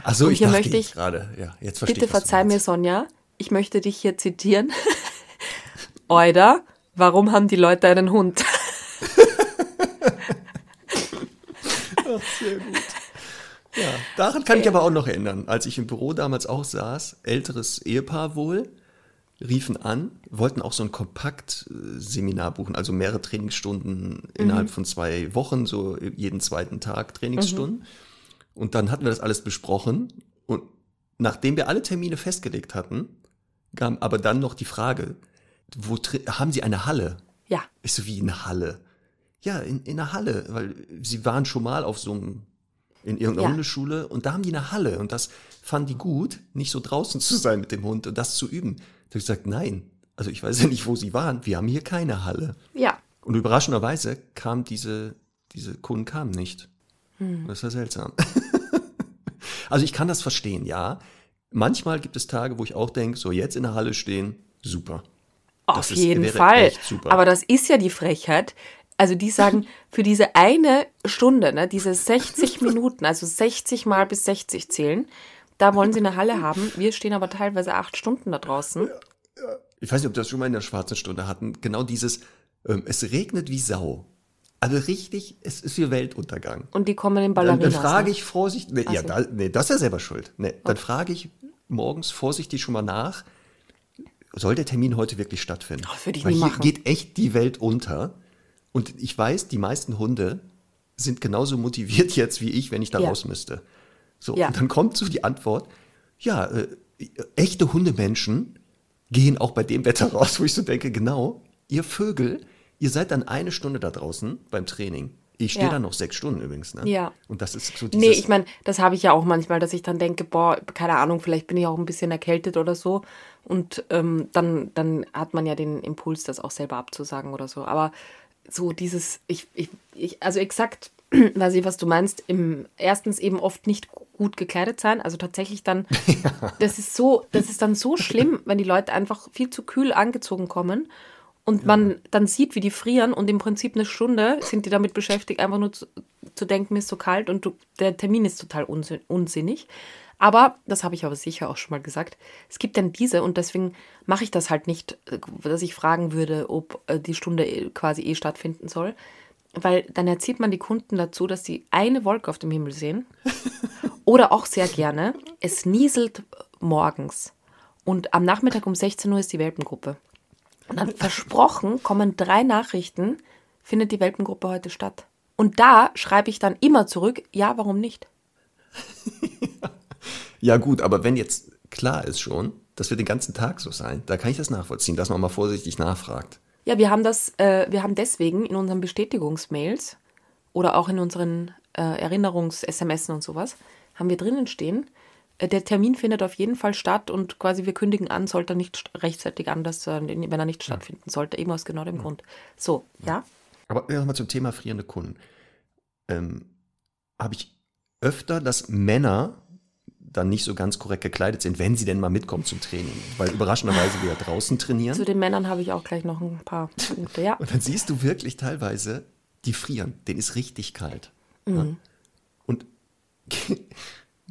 Ach so, und ich hier möchte ich- gerade, ja, jetzt verstehe Bitte ich, verzeih mir. Sonja, ich möchte dich hier zitieren. Euda, warum haben die Leute einen Hund? Ach, sehr gut. Ja, daran kann ich aber auch noch erinnern, als ich im Büro damals auch saß, älteres Ehepaar wohl, riefen an, wollten auch so ein Kompakt-Seminar buchen, also mehrere Trainingsstunden innerhalb von zwei Wochen, so jeden zweiten Tag Trainingsstunden. Und dann hatten wir das alles besprochen und nachdem wir alle Termine festgelegt hatten, kam aber dann noch die Frage, wo haben Sie eine Halle? Ja, Ich so, wie eine Halle? Ja, in, in einer Halle, weil sie waren schon mal auf so einem, in irgendeiner Ja. Hundeschule und da haben die eine Halle und das fanden die gut, nicht so draußen zu sein mit dem Hund und das zu üben. Da habe ich gesagt, nein, also ich weiß ja nicht, wo sie waren, wir haben hier keine Halle. ja. Und überraschenderweise kam diese, diese Kunden kamen nicht. Hm. Das war seltsam. Also ich kann das verstehen, ja. Manchmal gibt es Tage, wo ich auch denke, so jetzt in der Halle stehen, super. Auf Das ist- jeden Fall. Aber das ist ja die Frechheit. Also die sagen, für diese eine Stunde, ne, diese 60 Minuten, also 60 mal bis 60 zählen, da wollen sie eine Halle haben. Wir stehen aber teilweise acht Stunden da draußen. ich weiß nicht, ob wir das schon mal in der schwarzen Stunde hatten, genau dieses, ähm, es regnet wie Sau. Also richtig, es ist wie Weltuntergang. Und die kommen in Dann, Ballerinas. dann frage ne? ich vorsichtig, nee, ja, da, nee, das ist ja selber schuld. Nee, dann frage ich morgens vorsichtig schon mal nach, soll der Termin heute wirklich stattfinden? Oh, würde ich Weil nie hier machen. geht echt die Welt unter. Und ich weiß, die meisten Hunde sind genauso motiviert jetzt wie ich, wenn ich da Ja. raus müsste. So, Ja. und dann kommt so die Antwort, ja, äh, echte Hundemenschen gehen auch bei dem Wetter raus, wo ich so denke, genau, ihr Vögel, ihr seid dann eine Stunde da draußen beim Training. Ich stehe Ja. da noch sechs Stunden übrigens, ne? Ja. Und das ist so dieses, Nee, ich meine, das habe ich ja auch manchmal, dass ich dann denke, boah, keine Ahnung, vielleicht bin ich auch ein bisschen erkältet oder so. Und ähm, dann, dann hat man ja den Impuls, das auch selber abzusagen oder so. Aber so dieses, ich, ich, ich also exakt, weiß ich, was du meinst, im erstens eben oft nicht gut gekleidet sein. Also tatsächlich dann, das ist so, das ist dann so schlimm, wenn die Leute einfach viel zu kühl angezogen kommen. Und man dann sieht, wie die frieren und im Prinzip eine Stunde sind die damit beschäftigt, einfach nur zu, zu denken, mir ist so kalt und du, der Termin ist total unsinn, unsinnig. Aber, das habe ich aber sicher auch schon mal gesagt, es gibt dann diese und deswegen mache ich das halt nicht, äh, dass ich fragen würde, ob äh, die Stunde eh- quasi eh stattfinden soll. Weil dann erzieht man die Kunden dazu, dass sie eine Wolke auf dem Himmel sehen. Oder auch sehr gerne, es nieselt morgens. Und am Nachmittag um 16 Uhr ist die Welpengruppe. Und dann versprochen kommen drei Nachrichten, findet die Welpengruppe heute statt. Und da schreibe ich dann immer zurück, ja, warum nicht? ja gut, aber wenn jetzt klar ist schon, das wird den ganzen Tag so sein, da kann ich das nachvollziehen, dass man mal vorsichtig nachfragt. Ja, wir haben das, äh, wir haben deswegen in unseren Bestätigungsmails oder auch in unseren äh, Erinnerungs-SMS und sowas, haben wir drinnen stehen, Der Termin findet auf jeden Fall statt und quasi wir kündigen an, sollte er nicht rechtzeitig an, dass, äh, wenn er nicht stattfinden sollte, eben aus genau dem Grund. So, ja? Aber nochmal zum Thema frierende Kunden. Ähm, Habe ich öfter, dass Männer dann nicht so ganz korrekt gekleidet sind, wenn sie denn mal mitkommen zum Training. Weil überraschenderweise wir ja draußen trainieren. Zu den Männern habe ich auch gleich noch ein paar Punkte, ja. Und dann siehst du wirklich teilweise, die frieren. Denen ist richtig kalt. Mhm. Ja? Und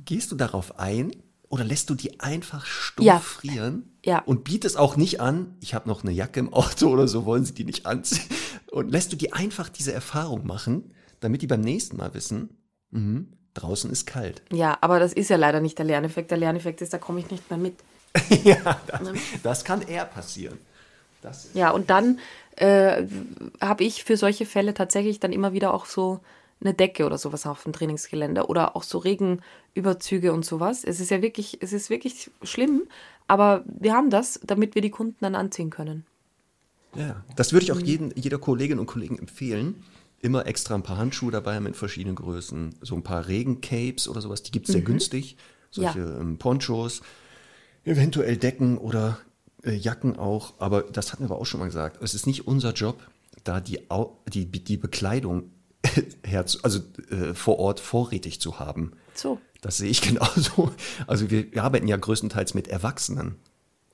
gehst du darauf ein oder lässt du die einfach stumpf Ja. frieren? Ja. Und bietest auch nicht an, ich habe noch eine Jacke im Auto oder so, wollen sie die nicht anziehen? Und lässt du die einfach diese Erfahrung machen, damit die beim nächsten Mal wissen, mhm, draußen ist kalt. Ja, aber das ist ja leider nicht der Lerneffekt. Der Lerneffekt ist, da komme ich nicht mehr mit. ja, das, das kann eher passieren. Ja, und dann äh, habe ich für solche Fälle tatsächlich dann immer wieder auch so eine Decke oder sowas auf dem Trainingsgelände oder auch so Regenüberzüge und sowas. Es ist ja wirklich, es ist wirklich schlimm, aber wir haben das, damit wir die Kunden dann anziehen können. Ja, das würde ich auch Mhm. jeden, jeder Kollegin und Kollegen empfehlen. Immer extra ein paar Handschuhe dabei haben in verschiedenen Größen. So ein paar Regencapes oder sowas, die gibt es sehr günstig. Solche Mhm. Ja. ähm, Ponchos, eventuell Decken oder äh, Jacken auch. Aber das hatten wir aber auch schon mal gesagt. Es ist nicht unser Job, da die, die, die Bekleidung herzu, also äh, vor Ort vorrätig zu haben. So. Das sehe ich genauso. Also wir, wir arbeiten ja größtenteils mit Erwachsenen.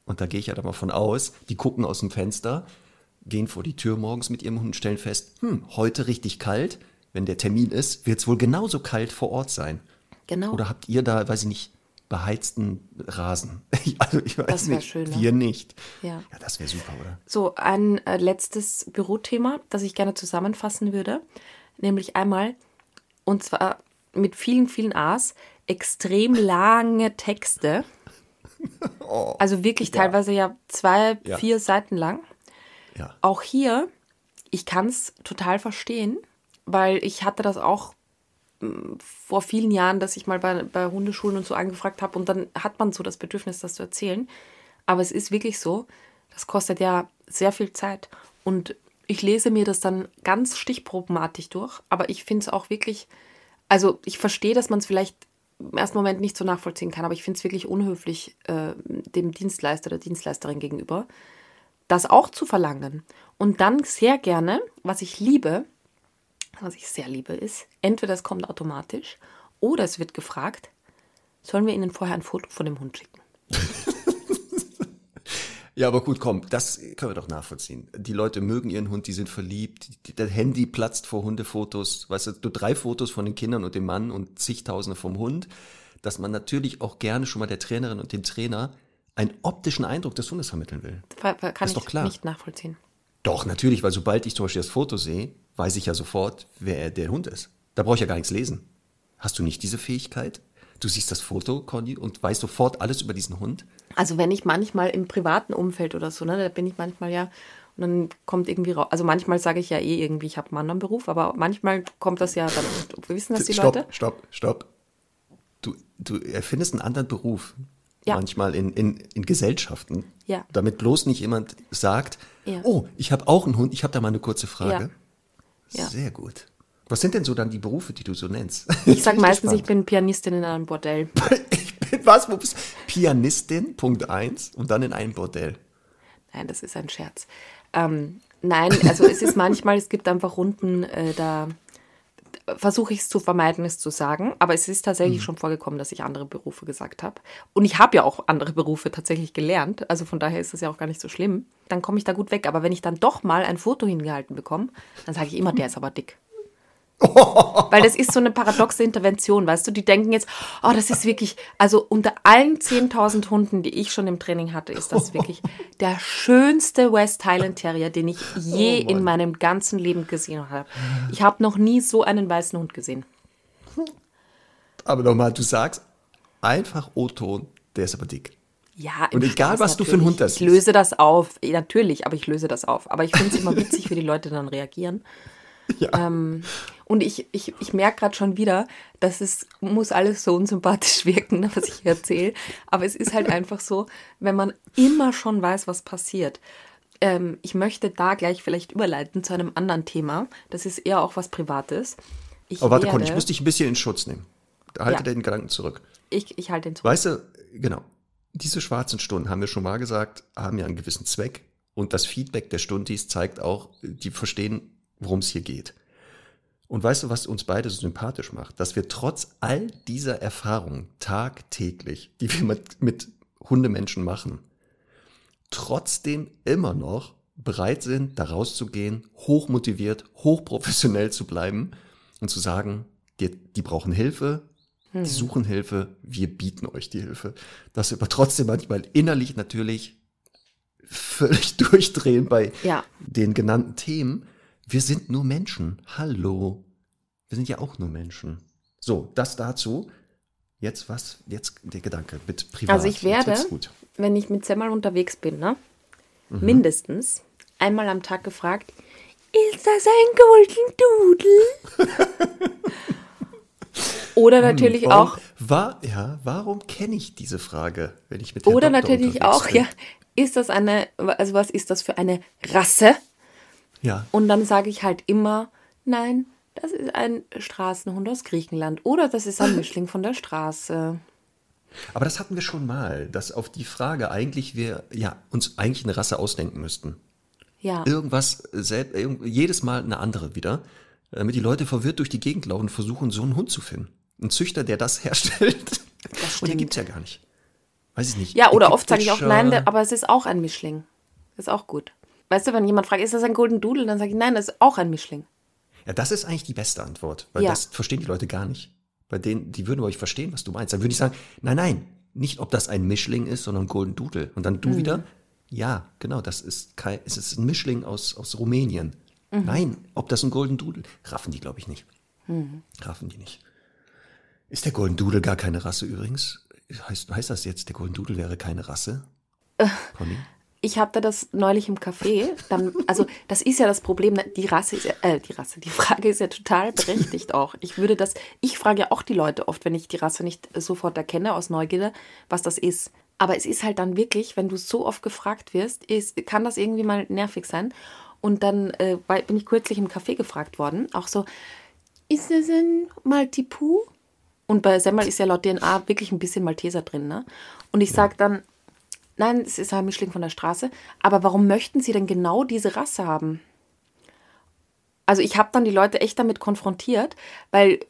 Und da gehe ich ja dann mal von aus, die gucken aus dem Fenster, gehen vor die Tür morgens mit ihrem Hund, stellen fest, hm, heute richtig kalt. Wenn der Termin ist, wird es wohl genauso kalt vor Ort sein. Genau. Oder habt ihr da, weiß ich nicht, beheizten Rasen? also ich weiß Das nicht, schön, ne? wir nicht. Ja. ja das wäre super, oder? So, ein äh, letztes Bürothema, das ich gerne zusammenfassen würde. Nämlich einmal, und zwar mit vielen, vielen A's, extrem lange Texte. also wirklich teilweise ja zwei, Ja. vier Seiten lang. Ja. Auch hier, ich kann es total verstehen, weil ich hatte das auch mm, vor vielen Jahren, dass ich mal bei, bei Hundeschulen und so angefragt habe und dann hat man so das Bedürfnis, das zu erzählen. Aber es ist wirklich so, das kostet ja sehr viel Zeit und ich lese mir das dann ganz stichprobenartig durch, aber ich finde es auch wirklich, also ich verstehe, dass man es vielleicht im ersten Moment nicht so nachvollziehen kann, aber ich finde es wirklich unhöflich äh, dem Dienstleister, der Dienstleisterin gegenüber, das auch zu verlangen. Und dann sehr gerne, was ich liebe, was ich sehr liebe, ist, entweder es kommt automatisch oder es wird gefragt, sollen wir Ihnen vorher ein Foto von dem Hund schicken? Ja, aber gut, komm, das können wir doch nachvollziehen. Die Leute mögen ihren Hund, die sind verliebt, das Handy platzt vor Hundefotos, weißt du, du drei Fotos von den Kindern und dem Mann und zigtausende vom Hund, dass man natürlich auch gerne schon mal der Trainerin und dem Trainer einen optischen Eindruck des Hundes vermitteln will. Kann Ist doch klar. nicht nachvollziehen. Doch, natürlich, weil sobald ich zum Beispiel das Foto sehe, weiß ich ja sofort, wer der Hund ist. Da brauche ich ja gar nichts lesen. Hast du nicht diese Fähigkeit? Du siehst das Foto, Conny, und weißt sofort alles über diesen Hund? Also wenn ich manchmal im privaten Umfeld oder so, ne, da bin ich manchmal ja, und dann kommt irgendwie raus, also manchmal sage ich ja eh irgendwie, ich habe einen anderen Beruf, aber manchmal kommt das ja dann, wissen das die stopp, Leute? stopp, stopp. Du, du erfindest einen anderen Beruf. Ja. Manchmal in, in, in Gesellschaften. Ja. Damit bloß nicht jemand sagt, Ja. oh, ich habe auch einen Hund, ich habe da mal eine kurze Frage. Ja. Sehr gut. Was sind denn so dann die Berufe, die du so nennst? Ich sage meistens, ich bin Pianistin in einem Bordell. Ich bin was? Wo bist du? Pianistin, Punkt eins und dann in einem Bordell. Nein, das ist ein Scherz. Ähm, nein, also es ist manchmal, es gibt einfach Runden, äh, da versuche ich es zu vermeiden, es zu sagen. Aber es ist tatsächlich schon vorgekommen, dass ich andere Berufe gesagt habe. Und ich habe ja auch andere Berufe tatsächlich gelernt. Also von daher ist das ja auch gar nicht so schlimm. Dann komme ich da gut weg. Aber wenn ich dann doch mal ein Foto hingehalten bekomme, dann sage ich immer, der ist aber dick. Weil das ist so eine paradoxe Intervention, weißt du? Die denken jetzt, oh, das ist wirklich, also unter allen 10.000 Hunden, die ich schon im Training hatte, ist das wirklich der schönste West Highland Terrier, den ich je in meinem ganzen Leben gesehen habe. Ich habe noch nie so einen weißen Hund gesehen. Aber nochmal, du sagst einfach O-Ton, der ist aber dick. Ja, Und egal, Spaß was du für einen natürlich. Hund das Ich löse das auf. Natürlich, aber ich löse das auf. Aber ich finde es immer witzig, wie die Leute dann reagieren. Ähm, und ich, ich, ich merke gerade schon wieder, dass es muss alles so unsympathisch wirken, was ich hier erzähle. Aber es ist halt einfach so, wenn man immer schon weiß, was passiert. Ähm, ich möchte da gleich vielleicht überleiten zu einem anderen Thema. Das ist eher auch was Privates. Ich Aber warte, werde, Conny, ich muss dich ein bisschen in Schutz nehmen. halte Ja. den Gedanken zurück. Ich, ich halte den zurück. Weißt du, genau, diese schwarzen Stunden, haben wir schon mal gesagt, haben ja einen gewissen Zweck. Und das Feedback der Stundis zeigt auch, die verstehen, worum es hier geht. Und weißt du, was uns beide so sympathisch macht? Dass wir trotz all dieser Erfahrungen tagtäglich, die wir mit, mit Hundemenschen machen, trotzdem immer noch bereit sind, da rauszugehen, hochmotiviert, hochprofessionell zu bleiben und zu sagen, die, die brauchen Hilfe, die suchen Hilfe, wir bieten euch die Hilfe. Dass wir aber trotzdem manchmal innerlich natürlich völlig durchdrehen bei Ja. den genannten Themen. Wir sind nur Menschen. Hallo. Wir sind ja auch nur Menschen. So, das dazu. Jetzt was? Jetzt der Gedanke mit Privat. Also ich werde, wenn ich mit Semmel unterwegs bin, ne, mindestens einmal am Tag gefragt, ist das ein Golden Doodle? Oder natürlich Warum, auch, War, ja, warum kenne ich diese Frage, wenn ich mit Herrn oder Doktor natürlich auch, bin? ja, ist das eine, also was ist das für eine Rasse? Ja. Und dann sage ich halt immer, nein, das ist ein Straßenhund aus Griechenland oder das ist ein Mischling von der Straße. Aber das hatten wir schon mal, dass auf die Frage eigentlich wir ja uns eigentlich eine Rasse ausdenken müssten. Ja, Irgendwas, jedes Mal eine andere wieder, damit die Leute verwirrt durch die Gegend laufen und versuchen, so einen Hund zu finden. Ein Züchter, der das herstellt. Und den stimmt. gibt's ja gar nicht. Weiß ich nicht. ja oder oft sage ich auch, nein, aber es ist auch ein Mischling. ist auch gut. Weißt du, wenn jemand fragt, ist das ein Golden Doodle, dann sage ich, nein, das ist auch ein Mischling. Ja, das ist eigentlich die beste Antwort, weil Ja. das verstehen die Leute gar nicht. Bei denen, die würden bei euch verstehen, was du meinst. Dann würde ich sagen, nein, nein, nicht ob das ein Mischling ist, sondern Golden Doodle. Und dann Mhm. du wieder, ja, genau, das ist kein, es ist ein Mischling aus, aus Rumänien. Mhm. Nein, ob das ein Golden Doodle, raffen die, glaube ich, nicht. Raffen die nicht. Ist der Golden Doodle gar keine Rasse übrigens? Heißt, heißt das jetzt, der Golden Doodle wäre keine Rasse? Äh. Conny? Ich hatte das neulich im Café. Dann, also das ist ja das Problem. ne, Die Rasse ist ja, äh, die Rasse, die Frage ist ja total berechtigt auch. Ich würde das, ich frage ja auch die Leute oft, wenn ich die Rasse nicht sofort erkenne aus Neugierde, was das ist. Aber es ist halt dann wirklich, wenn du so oft gefragt wirst, ist, kann das irgendwie mal nervig sein. Und dann äh, bin ich kürzlich im Café gefragt worden, auch so, ist das ein Maltipu? Und bei Semmel ist ja laut DNA wirklich ein bisschen Malteser drin, ne? Und ich sage dann, Nein, es ist ein Mischling von der Straße. Aber warum möchten Sie denn genau diese Rasse haben? Also ich habe dann die Leute echt damit konfrontiert, weil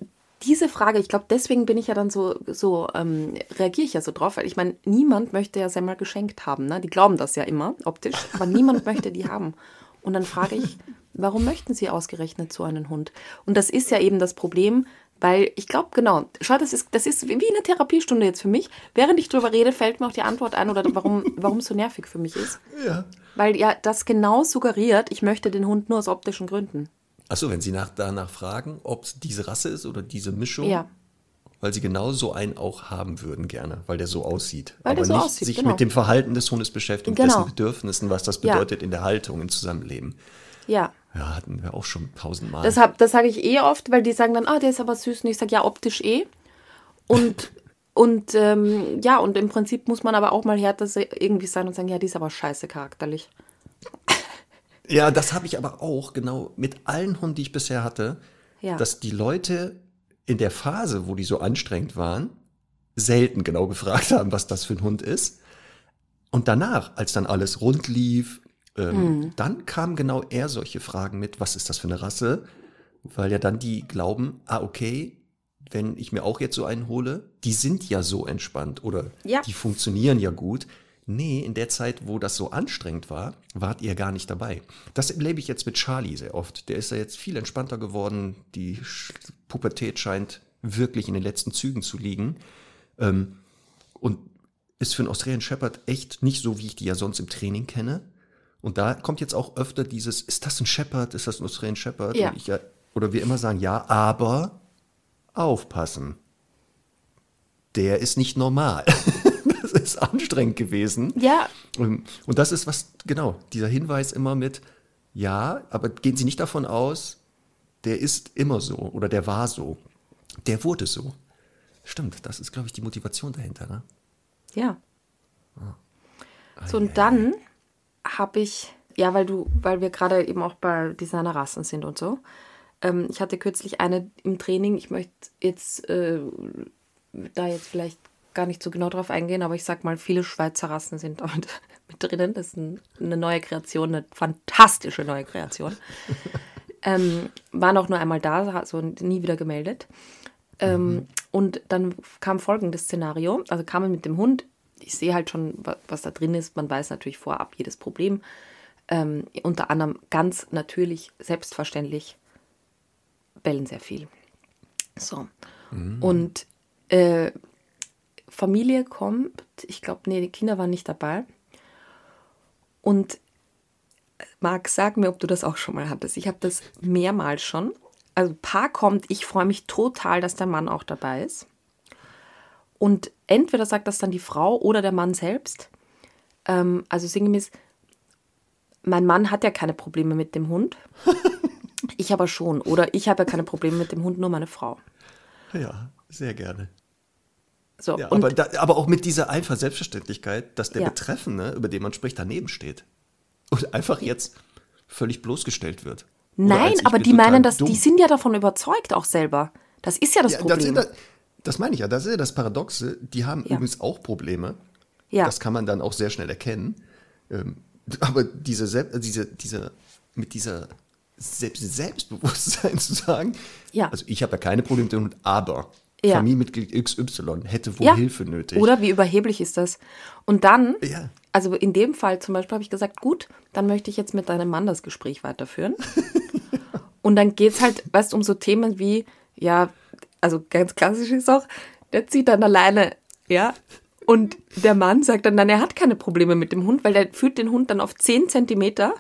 diese Frage, ich glaube, deswegen bin ich ja dann so, so ähm, reagiere ich ja so drauf, weil ich meine, niemand möchte ja Semmel geschenkt haben. Ne? Die glauben das ja immer, optisch, aber niemand möchte die haben. Und dann frage ich, warum möchten Sie ausgerechnet so einen Hund? Und das ist ja eben das Problem, weil ich glaube, genau, schau, das ist, das ist wie eine Therapiestunde jetzt für mich. Während ich drüber rede, fällt mir auch die Antwort ein, oder warum, warum es so nervig für mich ist. Ja. Weil ja das genau suggeriert, ich möchte den Hund nur aus optischen Gründen. Achso, wenn Sie nach, danach fragen, ob es diese Rasse ist oder diese Mischung, Ja. weil Sie genau so einen auch haben würden gerne, weil der so aussieht. Weil der Aber so nicht aussieht, sich genau. mit dem Verhalten des Hundes beschäftigen, Genau. dessen Bedürfnissen, was das Ja. bedeutet in der Haltung, im Zusammenleben. Ja. Ja, hatten wir auch schon tausendmal. Das, hab- das sage ich eh oft, weil die sagen dann, ah, der ist aber süß. Und ich sage, ja, optisch eh. Und, und ähm, ja, und im Prinzip muss man aber auch mal härter irgendwie sein und sagen, ja, die ist aber scheiße charakterlich. Ja, das habe ich aber auch genau mit allen Hunden, die ich bisher hatte, Ja. dass die Leute in der Phase, wo die so anstrengend waren, selten genau gefragt haben, was das für ein Hund ist. Und danach, als dann alles rund lief, ähm, dann kamen genau eher solche Fragen mit, was ist das für eine Rasse? Weil ja dann die glauben, ah, okay, wenn ich mir auch jetzt so einen hole, die sind ja so entspannt oder Ja. die funktionieren ja gut. Nee, in der Zeit, wo das so anstrengend war, wart ihr gar nicht dabei. Das erlebe ich jetzt mit Charlie sehr oft. Der ist ja jetzt viel entspannter geworden. Die Pubertät scheint wirklich in den letzten Zügen zu liegen. Ähm, und ist für einen Australian Shepherd echt nicht so, wie ich die ja sonst im Training kenne. Und da kommt jetzt auch öfter dieses, ist das ein Shepherd, ist das ein Australian Shepherd? Ja. Ja, oder wir immer sagen, ja, aber aufpassen. Der ist nicht normal. das ist anstrengend gewesen. Ja, Ähm, Und das ist was, genau, dieser Hinweis immer mit, ja, aber gehen Sie nicht davon aus, der ist immer so oder der war so. Der wurde so. Stimmt, das ist, glaube ich, die Motivation dahinter. Ne? ja. So, und dann habe ich, ja, weil du, weil wir gerade eben auch bei Designerrassen sind und so, Ähm, ich hatte kürzlich eine im Training. Ich möchte jetzt äh, da jetzt vielleicht gar nicht so genau drauf eingehen, aber ich sag mal, viele Schweizer Rassen sind damit mit drinnen. Das ist ein, eine neue Kreation, eine fantastische neue Kreation. ähm, waren auch nur einmal da, also nie wieder gemeldet. Ähm, mhm. Und dann kam folgendes Szenario. Also kamen mit dem Hund. Ich sehe halt schon, was da drin ist. Man weiß natürlich vorab jedes Problem. Ähm, unter anderem ganz natürlich, selbstverständlich, bellen sehr viel. So. Mhm. Und äh, Familie kommt, ich glaube, nee, die Kinder waren nicht dabei. Und Marc, sag mir, ob du das auch schon mal hattest. Ich habe das mehrmals schon also Paar kommt, ich freue mich total, dass der Mann auch dabei ist. Und entweder sagt das dann die Frau oder der Mann selbst. Ähm, also sinngemäß, mein Mann hat ja keine Probleme mit dem Hund. Ich aber schon. Oder ich habe ja keine Probleme mit dem Hund, nur meine Frau. Ja, sehr gerne. So, ja, aber, da, aber, auch mit dieser einfachen Selbstverständlichkeit, dass der ja. Betreffende, über den man spricht, daneben steht. Und einfach jetzt völlig bloßgestellt wird. Nein, aber die meinen, dass die sind ja davon überzeugt auch selber. Das ist ja das ja, Problem. Das, das, meine ich ja, das ist ja das Paradoxe. Die haben ja. übrigens auch Probleme. Ja. Das kann man dann auch sehr schnell erkennen. Ähm, aber diese, diese, diese, mit dieser Selbst Selbstbewusstsein zu sagen, ja. also ich habe ja keine Probleme mit dem Hund, aber ja. Familienmitglied XY hätte wohl ja. Hilfe nötig. Oder wie überheblich ist das? Und dann, ja. also in dem Fall zum Beispiel habe ich gesagt, gut, dann möchte ich jetzt mit deinem Mann das Gespräch weiterführen. Und dann geht es halt, weißt du, um so Themen wie, ja, also ganz klassisch ist auch, der zieht dann alleine, ja. Und der Mann sagt dann, nein, er hat keine Probleme mit dem Hund, weil der führt den Hund dann auf 10 Zentimeter,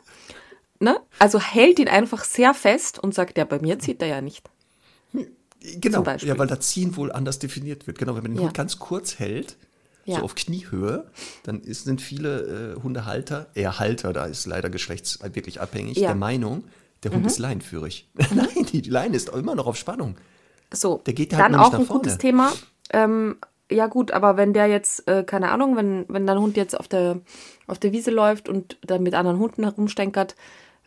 ne? Also hält ihn einfach sehr fest und sagt, ja, bei mir zieht er ja nicht. Genau, ja, weil da Ziehen wohl anders definiert wird. Genau, wenn man den ja. Hund ganz kurz hält, ja. so auf Kniehöhe, dann ist, sind viele äh, Hundehalter, eher Halter, da ist leider geschlechts wirklich abhängig, ja. der Meinung, der Hund mhm. ist leinenführig. Mhm. Nein, die, die Leine ist immer noch auf Spannung. So, der geht halt dann auch ein gutes Thema. Ähm, ja gut, aber wenn der jetzt, äh, keine Ahnung, wenn, wenn dein Hund jetzt auf der, auf der Wiese läuft und dann mit anderen Hunden herumstenkert,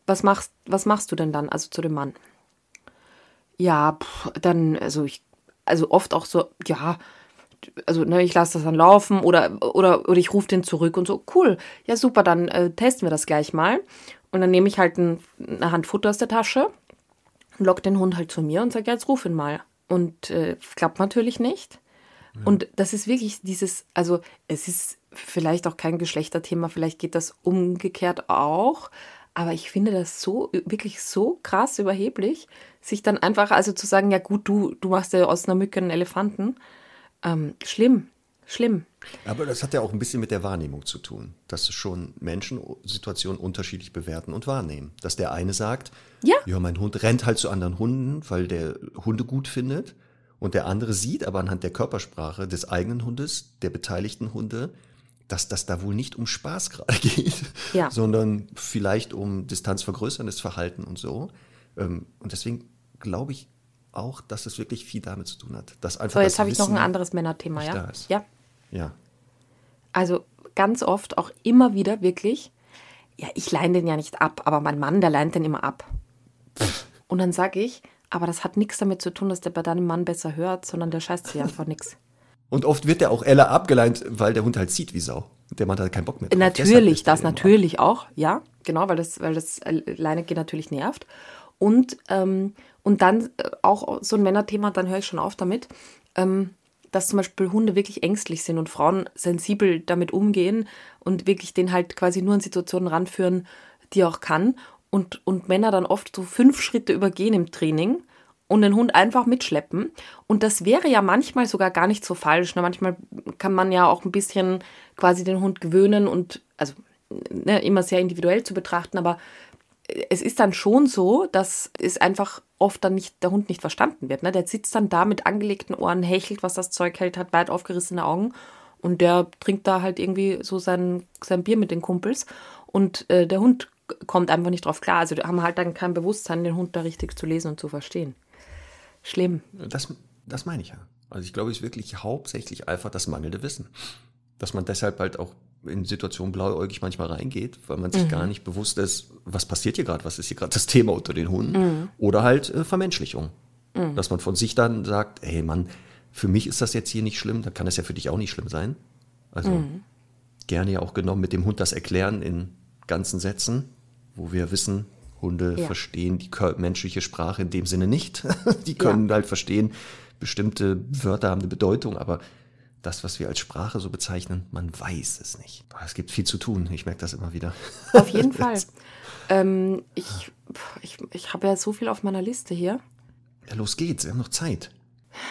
was machst, was machst du denn dann, also zu dem Mann? Ja, pff, dann, also ich, also oft auch so, ja, also ne, ich lasse das dann laufen oder, oder, oder ich rufe den zurück und so, cool, ja super, dann äh, testen wir das gleich mal. Und dann nehme ich halt ein, eine Hand Futter aus der Tasche, lock den Hund halt zu mir und sage, ja, jetzt ruf ihn mal. Und äh, klappt natürlich nicht. Ja. Und das ist wirklich dieses, also es ist vielleicht auch kein Geschlechterthema, vielleicht geht das umgekehrt auch, aber ich finde das so, wirklich so krass überheblich, sich dann einfach, also zu sagen, ja gut, du, du machst ja aus einer Mücke einen Elefanten. Ähm, schlimm. Schlimm. Aber das hat ja auch ein bisschen mit der Wahrnehmung zu tun, dass schon Menschen Situationen unterschiedlich bewerten und wahrnehmen. Dass der eine sagt, ja, ja mein Hund rennt halt zu anderen Hunden, weil der Hunde gut findet. Und der andere sieht aber anhand der Körpersprache des eigenen Hundes, der beteiligten Hunde, dass das da wohl nicht um Spaß gerade geht, ja. sondern vielleicht um distanzvergrößerndes Verhalten und so. Ähm, und deswegen glaube ich auch, dass es wirklich viel damit zu tun hat. Dass einfach so, jetzt habe ich noch ein anderes Männerthema, ja? Ja. Ja. Also ganz oft auch immer wieder wirklich, ja, ich leine den ja nicht ab, aber mein Mann, der leint den immer ab. Und dann sage ich, aber das hat nichts damit zu tun, dass der bei deinem Mann besser hört, sondern der scheißt sich einfach nichts. Und oft wird der auch Ella abgeleint, weil der Hund halt zieht wie Sau. Der Mann hat keinen Bock mehr. Drauf. Natürlich, das natürlich auch, ja, genau, weil das, weil das Leine geht natürlich nervt. Und, ähm, und dann äh, auch so ein Männerthema, dann höre ich schon auf damit. Ähm, dass zum Beispiel Hunde wirklich ängstlich sind und Frauen sensibel damit umgehen und wirklich den halt quasi nur in Situationen ranführen, die er auch kann. Und, und Männer dann oft so fünf Schritte übergehen im Training und den Hund einfach mitschleppen. Und das wäre ja manchmal sogar gar nicht so falsch. Ne? Manchmal kann man ja auch ein bisschen quasi den Hund gewöhnen und, also ne, immer sehr individuell zu betrachten, aber es ist dann schon so, dass es einfach oft dann nicht, der Hund nicht verstanden wird. Ne? Der sitzt dann da mit angelegten Ohren, hechelt, was das Zeug hält, hat weit aufgerissene Augen und der trinkt da halt irgendwie so sein, sein Bier mit den Kumpels und äh, der Hund kommt einfach nicht drauf klar. Also die haben halt dann kein Bewusstsein, den Hund da richtig zu lesen und zu verstehen. Schlimm. Das, das meine ich ja. Also ich glaube, es ist wirklich hauptsächlich einfach das mangelnde Wissen. Dass man deshalb halt auch in Situationen blauäugig manchmal reingeht, weil man sich mhm. gar nicht bewusst ist, was passiert hier gerade, was ist hier gerade das Thema unter den Hunden. Mhm. Oder halt äh, Vermenschlichung. Mhm. Dass man von sich dann sagt, hey Mann, für mich ist das jetzt hier nicht schlimm, dann kann es ja für dich auch nicht schlimm sein. Also mhm. gerne ja auch genommen mit dem Hund das erklären in ganzen Sätzen, wo wir wissen, Hunde ja. verstehen die menschliche Sprache in dem Sinne nicht. die können ja. halt verstehen, bestimmte Wörter haben eine Bedeutung, aber das, was wir als Sprache so bezeichnen, man weiß es nicht. Es gibt viel zu tun, ich merke das immer wieder. Auf jeden Fall. Ähm, ich ich, ich habe ja so viel auf meiner Liste hier. Ja, los geht's, wir haben noch Zeit.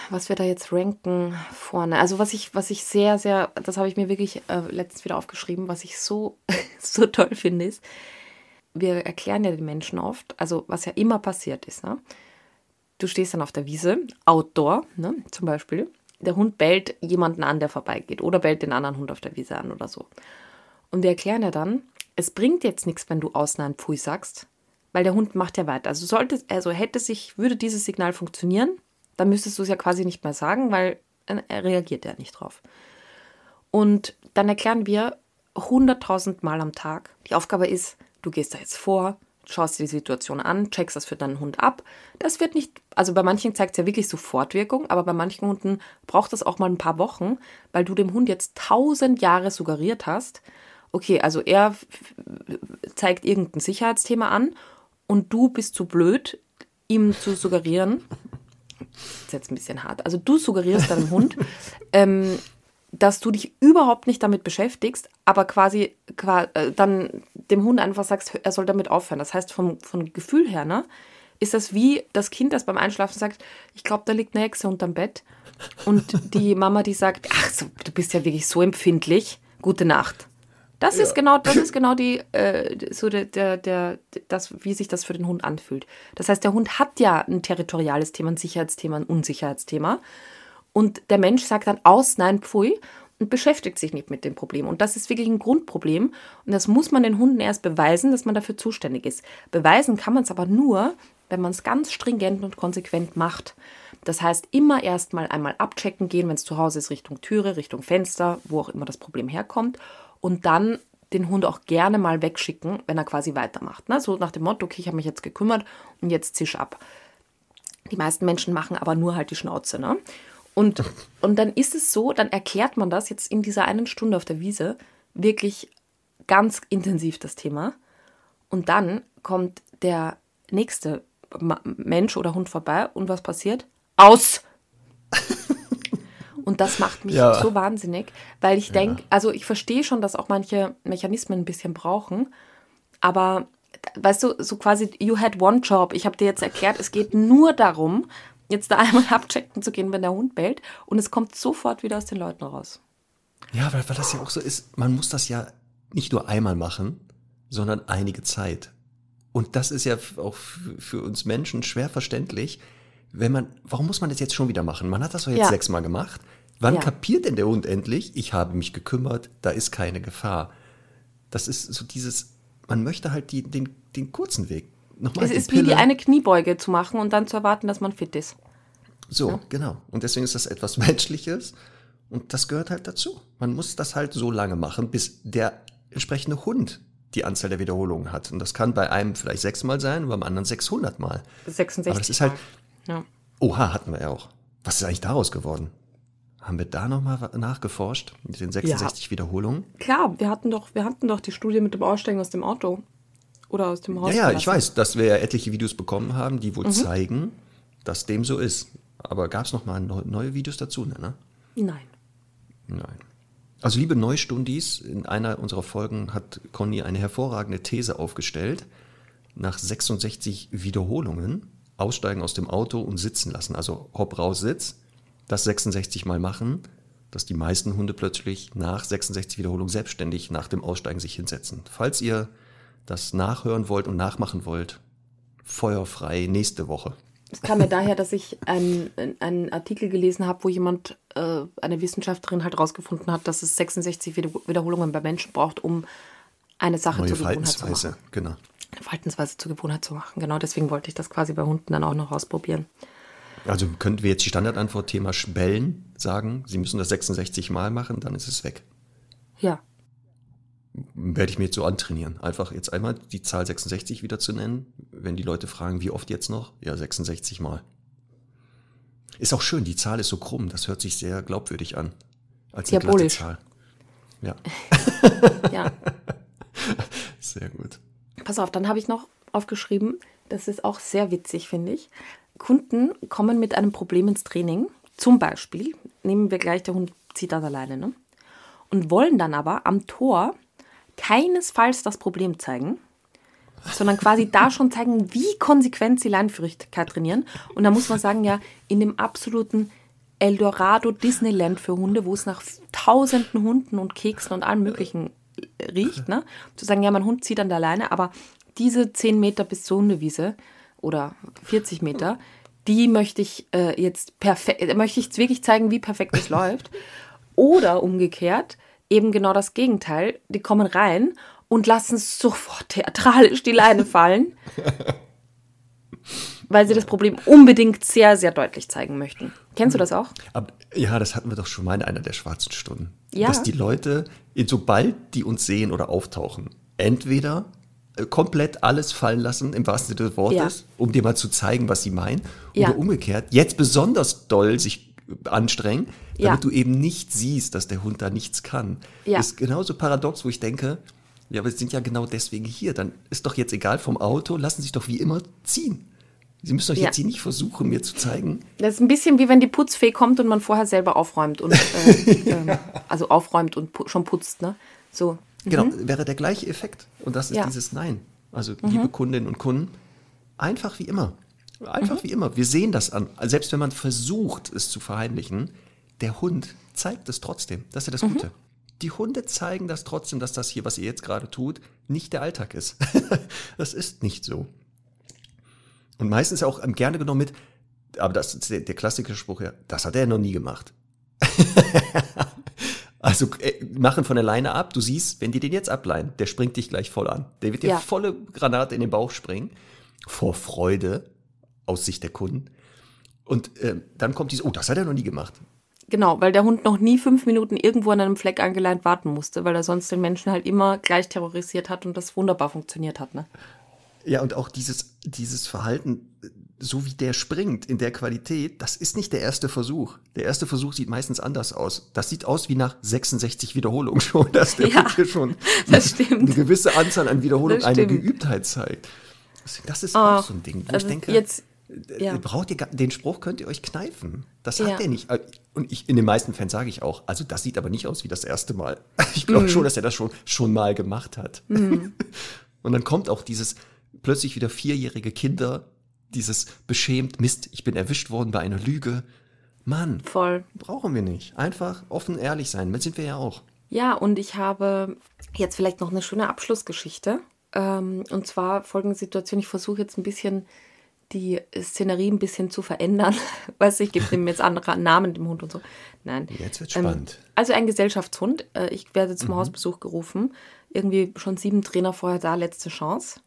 Was wir da jetzt ranken vorne. Also was ich, was ich sehr, sehr, das habe ich mir wirklich äh, letztens wieder aufgeschrieben, was ich so, so toll finde, ist, wir erklären ja den Menschen oft, also was ja immer passiert ist, ne? Du stehst dann auf der Wiese, Outdoor, ne, zum Beispiel. Der Hund bellt jemanden an, der vorbeigeht, oder bellt den anderen Hund auf der Wiese an oder so. Und wir erklären ja dann, es bringt jetzt nichts, wenn du außen ein Pfui sagst, weil der Hund macht ja weiter. Also sollte, also hätte sich, würde dieses Signal funktionieren, dann müsstest du es ja quasi nicht mehr sagen, weil er reagiert ja nicht drauf. Und dann erklären wir 100.000 Mal am Tag. Die Aufgabe ist, du gehst da jetzt vor, schaust dir die Situation an, checkst das für deinen Hund ab. Das wird nicht, also bei manchen zeigt es ja wirklich Sofortwirkung, aber bei manchen Hunden braucht das auch mal ein paar Wochen, weil du dem Hund jetzt tausend Jahre suggeriert hast, okay, also er zeigt irgendein Sicherheitsthema an und du bist zu blöd, ihm zu suggerieren, das ist jetzt ein bisschen hart, also du suggerierst deinem Hund, ähm, dass du dich überhaupt nicht damit beschäftigst, aber quasi, quasi äh, dann dem Hund einfach sagst, er soll damit aufhören. Das heißt, vom, vom Gefühl her, ne, ist das wie das Kind, das beim Einschlafen sagt, ich glaube, da liegt eine Hexe unterm Bett. Und die Mama, die sagt, ach, so, du bist ja wirklich so empfindlich. Gute Nacht. Das ja. ist genau, das ist genau die, äh, so der, der, der, das, wie sich das für den Hund anfühlt. Das heißt, der Hund hat ja ein territoriales Thema, ein Sicherheitsthema, ein Unsicherheitsthema. Und der Mensch sagt dann aus, nein, pfui, und beschäftigt sich nicht mit dem Problem. Und das ist wirklich ein Grundproblem. Und das muss man den Hunden erst beweisen, dass man dafür zuständig ist. Beweisen kann man es aber nur, wenn man es ganz stringent und konsequent macht. Das heißt, immer erst mal einmal abchecken gehen, wenn es zu Hause ist, Richtung Türe, Richtung Fenster, wo auch immer das Problem herkommt. Und dann den Hund auch gerne mal wegschicken, wenn er quasi weitermacht. Ne? So nach dem Motto, okay, ich habe mich jetzt gekümmert und jetzt zisch ab. Die meisten Menschen machen aber nur halt die Schnauze. Ne? Und, und dann ist es so, dann erklärt man das jetzt in dieser einen Stunde auf der Wiese wirklich ganz intensiv das Thema. Und dann kommt der nächste Mensch oder Hund vorbei und was passiert? Aus! Und das macht mich ja. so wahnsinnig, weil ich denke, ja. also ich verstehe schon, dass auch manche Mechanismen ein bisschen brauchen, aber weißt du, so quasi, you had one job. Ich habe dir jetzt erklärt, es geht nur darum, jetzt da einmal abchecken zu gehen, wenn der Hund bellt. Und es kommt sofort wieder aus den Leuten raus. Ja, weil, weil das ja auch so ist, man muss das ja nicht nur einmal machen, sondern einige Zeit. Und das ist ja auch für uns Menschen schwer verständlich, wenn man, warum muss man das jetzt schon wieder machen? Man hat das doch jetzt ja. sechsmal gemacht. Wann ja. kapiert denn der Hund endlich, ich habe mich gekümmert, da ist keine Gefahr? Das ist so dieses, man möchte halt die, den, den kurzen Weg nochmal. Es ist Pille. wie die eine Kniebeuge zu machen und dann zu erwarten, dass man fit ist. So, ja. genau. Und deswegen ist das etwas Menschliches und das gehört halt dazu. Man muss das halt so lange machen, bis der entsprechende Hund die Anzahl der Wiederholungen hat. Und das kann bei einem vielleicht sechsmal sein, beim anderen 600 Mal. 66 Aber das ist halt. Ja. Oha, hatten wir ja auch. Was ist eigentlich daraus geworden? Haben wir da nochmal nachgeforscht mit den 66 ja. Wiederholungen? Klar, wir hatten doch, wir hatten doch die Studie mit dem Aussteigen aus dem Auto. Oder aus dem Haus. Ja, ja, ich weiß, dass wir ja etliche Videos bekommen haben, die wohl mhm. zeigen, dass dem so ist. Aber gab es noch mal neue Videos dazu? Ne? Nein. Nein. Also liebe Neustundis, in einer unserer Folgen hat Conny eine hervorragende These aufgestellt. Nach 66 Wiederholungen aussteigen aus dem Auto und sitzen lassen, also hopp raus Sitz, das 66 Mal machen, dass die meisten Hunde plötzlich nach 66 Wiederholungen selbstständig nach dem Aussteigen sich hinsetzen. Falls ihr das nachhören wollt und nachmachen wollt, feuerfrei nächste Woche. Es kam mir daher, dass ich einen, einen Artikel gelesen habe, wo jemand, äh, eine Wissenschaftlerin halt rausgefunden hat, dass es 66 Wiederholungen bei Menschen braucht, um eine Sache Neue zur Gewohnheit zu machen. Genau. Eine Verhaltensweise zur Gewohnheit zu machen. Genau deswegen wollte ich das quasi bei Hunden dann auch noch ausprobieren. Also könnten wir jetzt die Standardantwort Thema Bellen sagen, Sie müssen das 66 Mal machen, dann ist es weg. Ja. Werde ich mir jetzt so antrainieren. Einfach jetzt einmal die Zahl 66 wieder zu nennen. Wenn die Leute fragen, wie oft jetzt noch? Ja, 66 Mal. Ist auch schön, die Zahl ist so krumm, das hört sich sehr glaubwürdig an. Als eine glatte Diabolisch. Zahl. Ja, Ja. sehr gut. Pass auf, dann habe ich noch aufgeschrieben, das ist auch sehr witzig, finde ich. Kunden kommen mit einem Problem ins Training. Zum Beispiel, nehmen wir gleich, der Hund zieht das alleine, ne? Und wollen dann aber am Tor keinesfalls das Problem zeigen, sondern quasi da schon zeigen, wie konsequent sie Leinenführigkeit trainieren. Und da muss man sagen, ja, in dem absoluten Eldorado Disneyland für Hunde, wo es nach tausenden Hunden und Keksen und allem Möglichen riecht, ne? Zu sagen, ja, mein Hund zieht an der Leine, aber diese 10 Meter bis zur Hundewiese oder 40 Meter, die möchte ich äh, jetzt perfekt, äh, möchte ich jetzt wirklich zeigen, wie perfekt es läuft. Oder umgekehrt, eben genau das Gegenteil. Die kommen rein und lassen sofort theatralisch die Leine fallen, weil sie das Problem unbedingt sehr, sehr deutlich zeigen möchten. Kennst du das auch? Aber, ja, das hatten wir doch schon mal in einer der schwarzen Stunden. Ja. Dass die Leute, sobald die uns sehen oder auftauchen, entweder äh, komplett alles fallen lassen, im wahrsten Sinne des Wortes, um dir mal zu zeigen, was sie meinen, Ja. oder umgekehrt, jetzt besonders doll sich anstrengen, damit Ja. du eben nicht siehst, dass der Hund da nichts kann. Ja. Ist genauso paradox, wo ich denke, ja, aber sie sind ja genau deswegen hier. Dann ist doch jetzt egal vom Auto, lassen sich doch wie immer ziehen. Sie müssen doch Ja. jetzt hier nicht versuchen, mir zu zeigen, Das ist ein bisschen wie wenn die Putzfee kommt und man vorher selber aufräumt und äh, ähm, also aufräumt und pu schon putzt, ne? So. Genau, wäre der gleiche Effekt. Und das ist Ja. dieses Nein. Also, liebe Kundinnen und Kunden, einfach wie immer. Einfach wie immer. Wir sehen das an. Selbst wenn man versucht, es zu verheimlichen, der Hund zeigt es trotzdem. Das ist ja das Gute. Die Hunde zeigen das trotzdem, dass das hier, was ihr jetzt gerade tut, nicht der Alltag ist. das ist nicht so. Und meistens auch ähm, gerne genommen mit, aber das ist der, der klassische Spruch, ja, das hat er noch nie gemacht. Also äh, machen von der Leine ab. Du siehst, wenn die den jetzt ableihen, der springt dich gleich voll an. Der wird dir Ja. volle Granate in den Bauch springen. Vor Freude aus Sicht der Kunden. Und äh, dann kommt dieses, oh, das hat er noch nie gemacht. Genau, weil der Hund noch nie fünf Minuten irgendwo an einem Fleck angeleint warten musste, weil er sonst den Menschen halt immer gleich terrorisiert hat und das wunderbar funktioniert hat, ne? Ja, und auch dieses, dieses Verhalten, so wie der springt in der Qualität, das ist nicht der erste Versuch. Der erste Versuch sieht meistens anders aus. Das sieht aus wie nach 66 Wiederholungen schon, dass der Ja, Hund hier schon eine gewisse Anzahl an Wiederholungen eine. Geübtheit zeigt. Das ist Ah, auch so ein Ding, wo also ich denke, jetzt- ja. braucht ihr den Spruch könnt ihr euch kneifen. Das Ja. hat der nicht. Und ich, in den meisten Fällen sage ich auch, also das sieht aber nicht aus wie das erste Mal. Ich glaube Mhm. schon, dass er das schon, schon mal gemacht hat. Und dann kommt auch dieses plötzlich wieder vierjährige Kinder, dieses beschämt, Mist, ich bin erwischt worden bei einer Lüge. Mann, Voll. brauchen wir nicht. Einfach offen, ehrlich sein. Das sind wir ja auch. Ja, und ich habe jetzt vielleicht noch eine schöne Abschlussgeschichte. Ähm, und zwar folgende Situation. Ich versuche jetzt ein bisschen die Szenerie ein bisschen zu verändern. Weißt du, ich gebe dem jetzt andere Namen, dem Hund und so. Nein. Jetzt wird's Ähm, spannend. also ein Gesellschaftshund. Äh, Ich werde zum Hausbesuch gerufen. Irgendwie schon sieben Trainer vorher da, letzte Chance.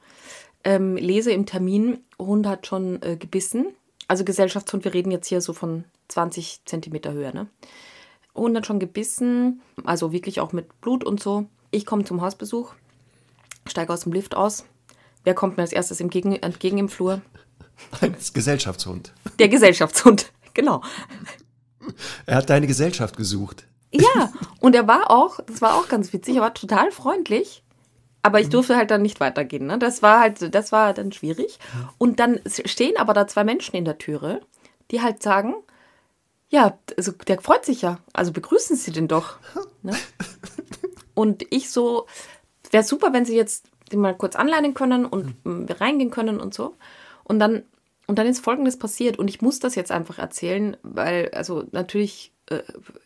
Ähm, lese im Termin, Hund hat schon äh, gebissen. Also Gesellschaftshund, wir reden jetzt hier so von 20 Zentimeter Höhe, ne? Hund hat schon gebissen, also wirklich auch mit Blut und so. Ich komme zum Hausbesuch, steige aus dem Lift aus. Wer kommt mir als erstes entgegen, entgegen im Flur? Als Gesellschaftshund. Der Gesellschaftshund, genau. Er hat deine Gesellschaft gesucht. Ja, und er war auch, das war auch ganz witzig, er war total freundlich. Aber ich durfte halt dann nicht weitergehen. Ne? Das war halt, das war dann schwierig. Und dann stehen aber da zwei Menschen in der Türe, die halt sagen, ja, also der freut sich ja. Also begrüßen Sie den doch. Ne? Und ich so, wäre super, wenn Sie jetzt den mal kurz anleinen können und wir reingehen können und so. Und dann, und dann ist Folgendes passiert und ich muss das jetzt einfach erzählen, weil, also natürlich äh,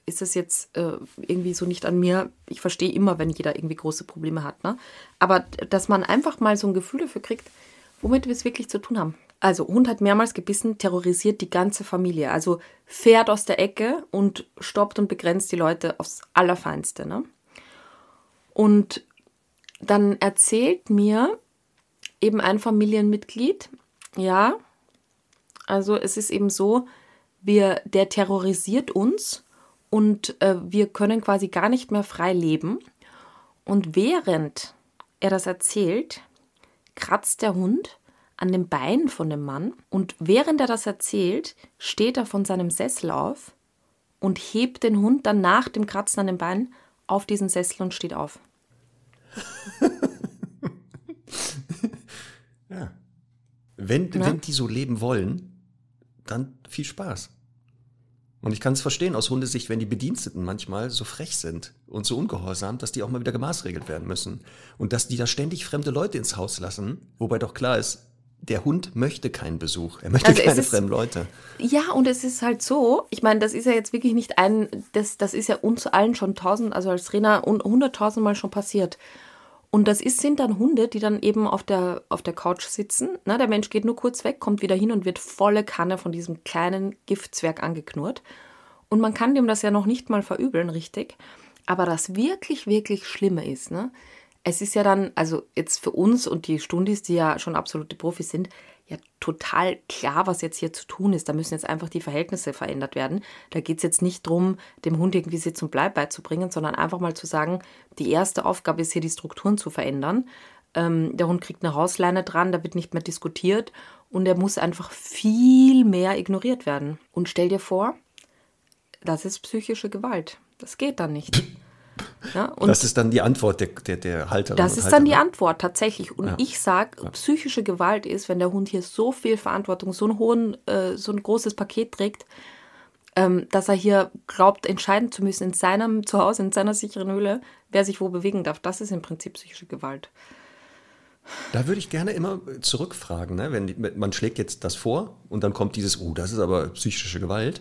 ist es jetzt äh, irgendwie so nicht an mir. Ich verstehe immer, wenn jeder irgendwie große Probleme hat, ne? Aber dass man einfach mal so ein Gefühl dafür kriegt, womit wir es wirklich zu tun haben. Also, Hund hat mehrmals gebissen, terrorisiert die ganze Familie. Also fährt aus der Ecke und stoppt und begrenzt die Leute aufs Allerfeinste. Ne? Und dann erzählt mir eben ein Familienmitglied, ja, also es ist eben so, wir, der terrorisiert uns und äh, wir können quasi gar nicht mehr frei leben. Und während er das erzählt, kratzt der Hund an dem Bein von dem Mann und während er das erzählt, steht er von seinem Sessel auf und hebt den Hund dann nach dem Kratzen an dem Bein auf diesen Sessel und steht auf. ja. Wenn, ja. wenn die so leben wollen, dann viel Spaß. Und ich kann es verstehen aus Hundesicht, wenn die Bediensteten manchmal so frech sind und so ungehorsam, dass die auch mal wieder gemaßregelt werden müssen. Und dass die da ständig fremde Leute ins Haus lassen, wobei doch klar ist, der Hund möchte keinen Besuch. Er möchte also keine ist, fremden Leute. Ja, und es ist halt so, ich meine, das ist ja jetzt wirklich nicht ein, das, das ist ja uns allen schon tausend, also als Trainer hunderttausend Mal schon passiert. Und das ist, sind dann Hunde, die dann eben auf der, auf der Couch sitzen. Na, der Mensch geht nur kurz weg, kommt wieder hin und wird volle Kanne von diesem kleinen Giftzwerg angeknurrt. Und man kann dem das ja noch nicht mal verübeln, richtig. Aber das wirklich, wirklich Schlimme ist, ne? Es ist ja dann, also jetzt für uns und die Stundis, die ja schon absolute Profis sind, ja total klar, was jetzt hier zu tun ist. Da müssen jetzt einfach die Verhältnisse verändert werden. Da geht es jetzt nicht darum, dem Hund irgendwie Sitz und Bleib beizubringen, sondern einfach mal zu sagen, die erste Aufgabe ist hier, die Strukturen zu verändern. Ähm, der Hund kriegt eine Hausleine dran, da wird nicht mehr diskutiert und er muss einfach viel mehr ignoriert werden. Und stell dir vor, das ist psychische Gewalt. Das geht dann nicht. Ja, das ist dann die Antwort der, der, der Halterin. Das ist dann die Antwort tatsächlich. Und ja. ich sage, psychische Gewalt ist, wenn der Hund hier so viel Verantwortung, so, einen hohen, äh, so ein großes Paket trägt, ähm, dass er hier glaubt, entscheiden zu müssen in seinem Zuhause, in seiner sicheren Höhle, wer sich wo bewegen darf. Das ist im Prinzip psychische Gewalt. Da würde ich gerne immer zurückfragen, ne? wenn die, man schlägt jetzt das vor und dann kommt dieses, oh, das ist aber psychische Gewalt.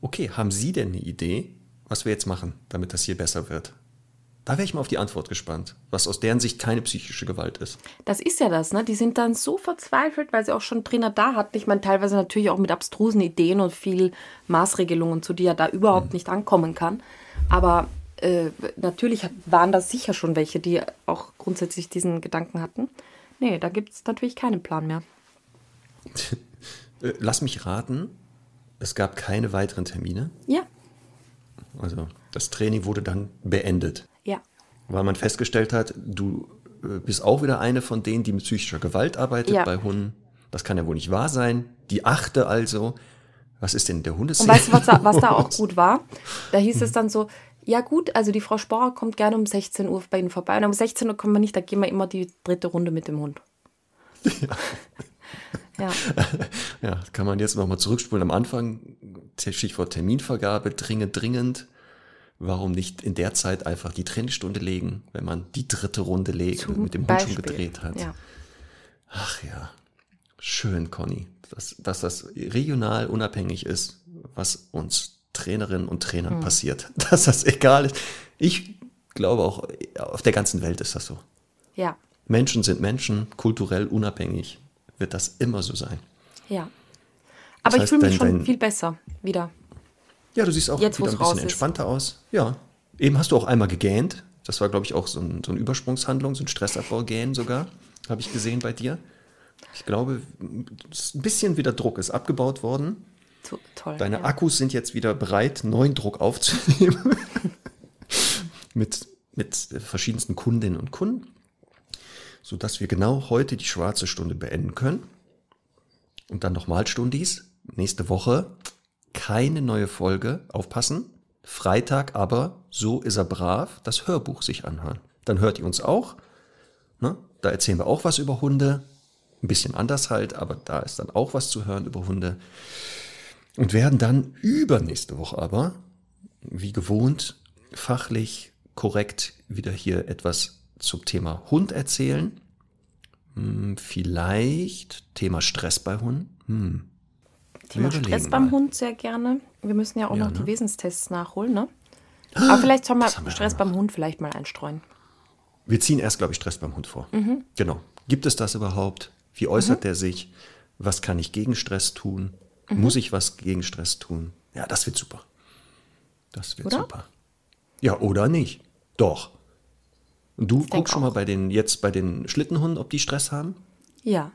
Okay, haben Sie denn eine Idee, was wir jetzt machen, damit das hier besser wird? Da wäre ich mal auf die Antwort gespannt, was aus deren Sicht keine psychische Gewalt ist. Das ist ja das, ne? Die sind dann so verzweifelt, weil sie auch schon Trainer da hatten. Ich meine, teilweise natürlich auch mit abstrusen Ideen und viel Maßregelungen, zu die ja da überhaupt mhm. nicht ankommen kann. Aber äh, natürlich waren das sicher schon welche, die auch grundsätzlich diesen Gedanken hatten. Nee, da gibt es natürlich keinen Plan mehr. Äh, lass mich raten, es gab keine weiteren Termine. Ja. Also das Training wurde dann beendet. Ja. Weil man festgestellt hat, du äh, bist auch wieder eine von denen, die mit psychischer Gewalt arbeitet ja. bei Hunden. Das kann ja wohl nicht wahr sein. Die achte also. Was ist denn der Hundeszene? Und weißt du, was da, was da auch gut war? Da hieß es dann so, ja gut, also die Frau Sporer kommt gerne um 16 Uhr bei Ihnen vorbei. Und um 16 Uhr kommen wir nicht, da gehen wir immer die dritte Runde mit dem Hund. Ja. ja. ja, kann man jetzt nochmal zurückspulen am Anfang. Stichwort Terminvergabe, dringend, dringend. Warum nicht in der Zeit einfach die Trainingsstunde legen, wenn man die dritte Runde legt Zum mit dem Beispiel. Hund schon gedreht hat? Ja. Ach ja, schön, Conny, dass, dass das regional unabhängig ist, was uns Trainerinnen und Trainern hm. passiert. Dass das egal ist. Ich glaube auch, auf der ganzen Welt ist das so. Ja. Menschen sind Menschen, kulturell unabhängig wird das immer so sein. Ja. Aber das ich fühle mich schon viel besser wieder. Ja, du siehst auch Jetzt, wieder ein bisschen entspannter aus. Ja. Eben hast du auch einmal gegähnt. Das war, glaube ich, auch so, ein, so eine Übersprungshandlung, so ein Stressabbau-Gähnen sogar, habe ich gesehen bei dir. Ich glaube, ein bisschen wieder Druck ist abgebaut worden. To toll. Deine ja. Akkus sind jetzt wieder bereit, neuen Druck aufzunehmen. mit, mit verschiedensten Kundinnen und Kunden. Sodass wir genau heute die schwarze Stunde beenden können. Und dann nochmal Stundis. Nächste Woche keine neue Folge, aufpassen. Freitag aber, so ist er brav, das Hörbuch sich anhören. Dann hört ihr uns auch. Ne? Da erzählen wir auch was über Hunde. Ein bisschen anders halt, aber da ist dann auch was zu hören über Hunde. Und werden dann übernächste Woche aber, wie gewohnt, fachlich korrekt wieder hier etwas zum Thema Hund erzählen. Hm, vielleicht Thema Stress bei Hunden. Hm. Thema Stress mal. beim Hund sehr gerne. Wir müssen ja auch ja, noch ne? die Wesenstests nachholen, ne? Aber vielleicht sollen wir Stress beim Hund vielleicht mal einstreuen. Wir ziehen erst, glaube ich, Stress beim Hund vor. Mhm. Genau. Gibt es das überhaupt? Wie äußert mhm. der sich? Was kann ich gegen Stress tun? Mhm. Muss ich was gegen Stress tun? Ja, das wird super. Das wird oder? super. Ja, oder nicht? Doch. Und du ich guckst schon mal bei den, jetzt bei den Schlittenhunden, ob die Stress haben? Ja.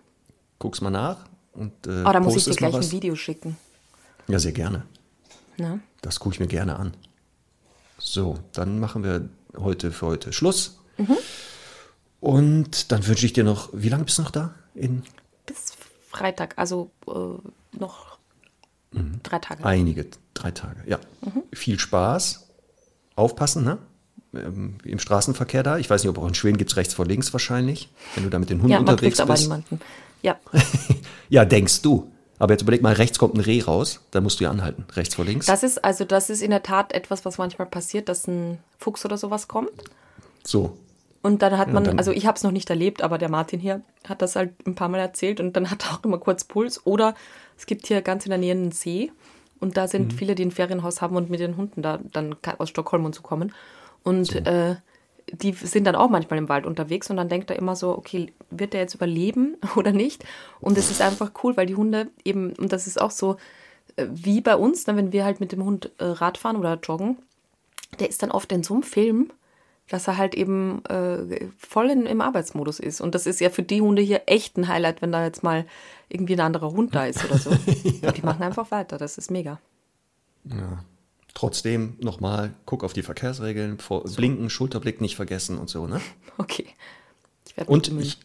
Guckst mal nach. Und, äh, oh, da muss ich dir gleich ein Video schicken. Ja, sehr gerne. Das gucke ich mir gerne an. So, dann machen wir heute für heute Schluss. Und dann wünsche ich dir noch, wie lange bist du noch da? In Bis Freitag, also äh, noch drei Tage. einige, drei Tage. Ja. Viel Spaß. Aufpassen, ne? Ähm, Im Straßenverkehr da. Ich weiß nicht, ob auch in Schweden gibt es rechts vor links wahrscheinlich, wenn du da mit den Hunden ja, man unterwegs aber bist. niemanden. Ja, Ja, denkst du. Aber jetzt überleg mal, rechts kommt ein Reh raus, da musst du ja anhalten. Rechts vor links. das ist also das ist in der Tat etwas, was manchmal passiert, dass ein Fuchs oder sowas kommt. so. Und dann hat man, dann- also ich habe es noch nicht erlebt, aber der Martin hier hat das halt ein paar Mal erzählt und dann hat er auch immer kurz Puls. Oder es gibt hier ganz in der Nähe einen See und da Mhm. sind viele, die ein Ferienhaus haben und mit den Hunden da dann aus Stockholm und so kommen. Und äh, die sind dann auch manchmal im Wald unterwegs und dann denkt er immer so, okay, wird der jetzt überleben oder nicht? Und es ist einfach cool, weil die Hunde eben, und das ist auch so äh, wie bei uns, ne, wenn wir halt mit dem Hund äh, Radfahren oder joggen, der ist dann oft in so einem Film, dass er halt eben äh, voll in, im Arbeitsmodus ist. Und das ist ja für die Hunde hier echt ein Highlight, wenn da jetzt mal irgendwie ein anderer Hund da ist oder so. Und die machen einfach weiter, das ist mega. Trotzdem nochmal, guck auf die Verkehrsregeln, vor, blinken, Schulterblick nicht vergessen und so, ne? Okay. Ich Und ich,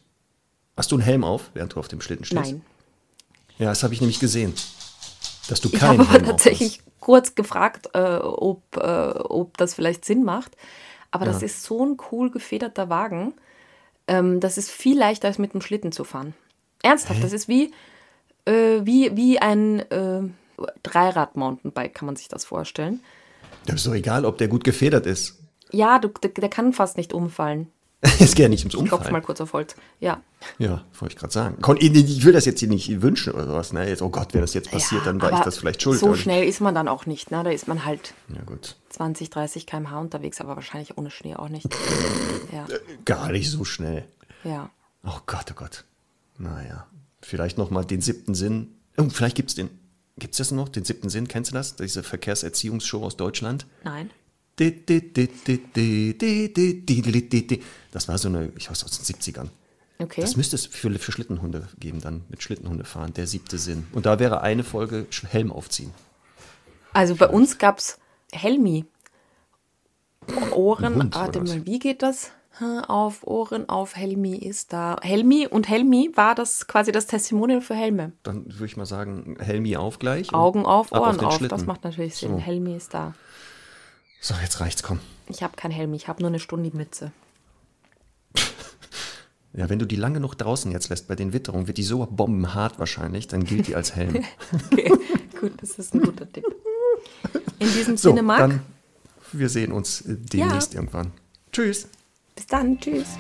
hast du einen Helm auf, während du auf dem Schlitten stehst? Nein. Ja, das habe ich nämlich gesehen. Dass du Ich keinen habe aber Helm tatsächlich kurz gefragt, äh, ob, äh, ob das vielleicht Sinn macht. Aber das Ja. ist so ein cool gefederter Wagen. Ähm, das ist viel leichter als mit dem Schlitten zu fahren. Ernsthaft, das ist wie, äh, wie, wie ein äh, Dreirad-Mountainbike, kann man sich das vorstellen. Ja, ist doch egal, ob der gut gefedert ist. Ja, du, der, der kann fast nicht umfallen. Es geht ja nicht ums Ich klopfe mal Umfallen. kurz auf Holz. Ja. Ja, wollte ich gerade sagen. Ich will das jetzt hier nicht wünschen oder sowas. Ne? Jetzt, oh Gott, wenn das jetzt passiert, ja, dann war ich das vielleicht schuld. So schnell ist man dann auch nicht. Ne? Da ist man halt Ja, gut. 20, 30 km/h unterwegs, aber wahrscheinlich ohne Schnee auch nicht. Ja, Gar nicht so schnell. ja. Oh Gott, oh Gott. Naja, vielleicht noch mal den siebten Sinn. Oh, vielleicht gibt es den. Gibt es das noch? Den siebten Sinn, kennst du das? Diese Verkehrserziehungsshow aus Deutschland? Nein. Das war so eine, ich weiß aus den 70ern. Okay. Das müsste es für, für Schlittenhunde geben, dann mit Schlittenhunde fahren, der siebte Sinn. Und da wäre eine Folge Helm aufziehen. Also bei uns gab es Helmi. Ohren, mal, wie geht das? Auf Ohren, auf Helmi ist da. Helmi und Helmi war das quasi das Testimonial für Helme. Dann würde ich mal sagen, Helmi auf gleich. Augen auf, Ohren auf. Schlitten. Das macht natürlich Sinn. So. Helmi ist da. So, jetzt reicht's, komm. Ich habe kein Helmi, ich habe nur eine Stunde Mütze. Ja, wenn du die lange noch draußen jetzt lässt bei den Witterungen, wird die so bombenhart wahrscheinlich, dann gilt die als Helm. Okay, gut, das ist ein guter Tipp. In diesem So, Sinne, Marc, dann wir sehen uns demnächst Ja. irgendwann. Tschüss. Bis dann, tschüss.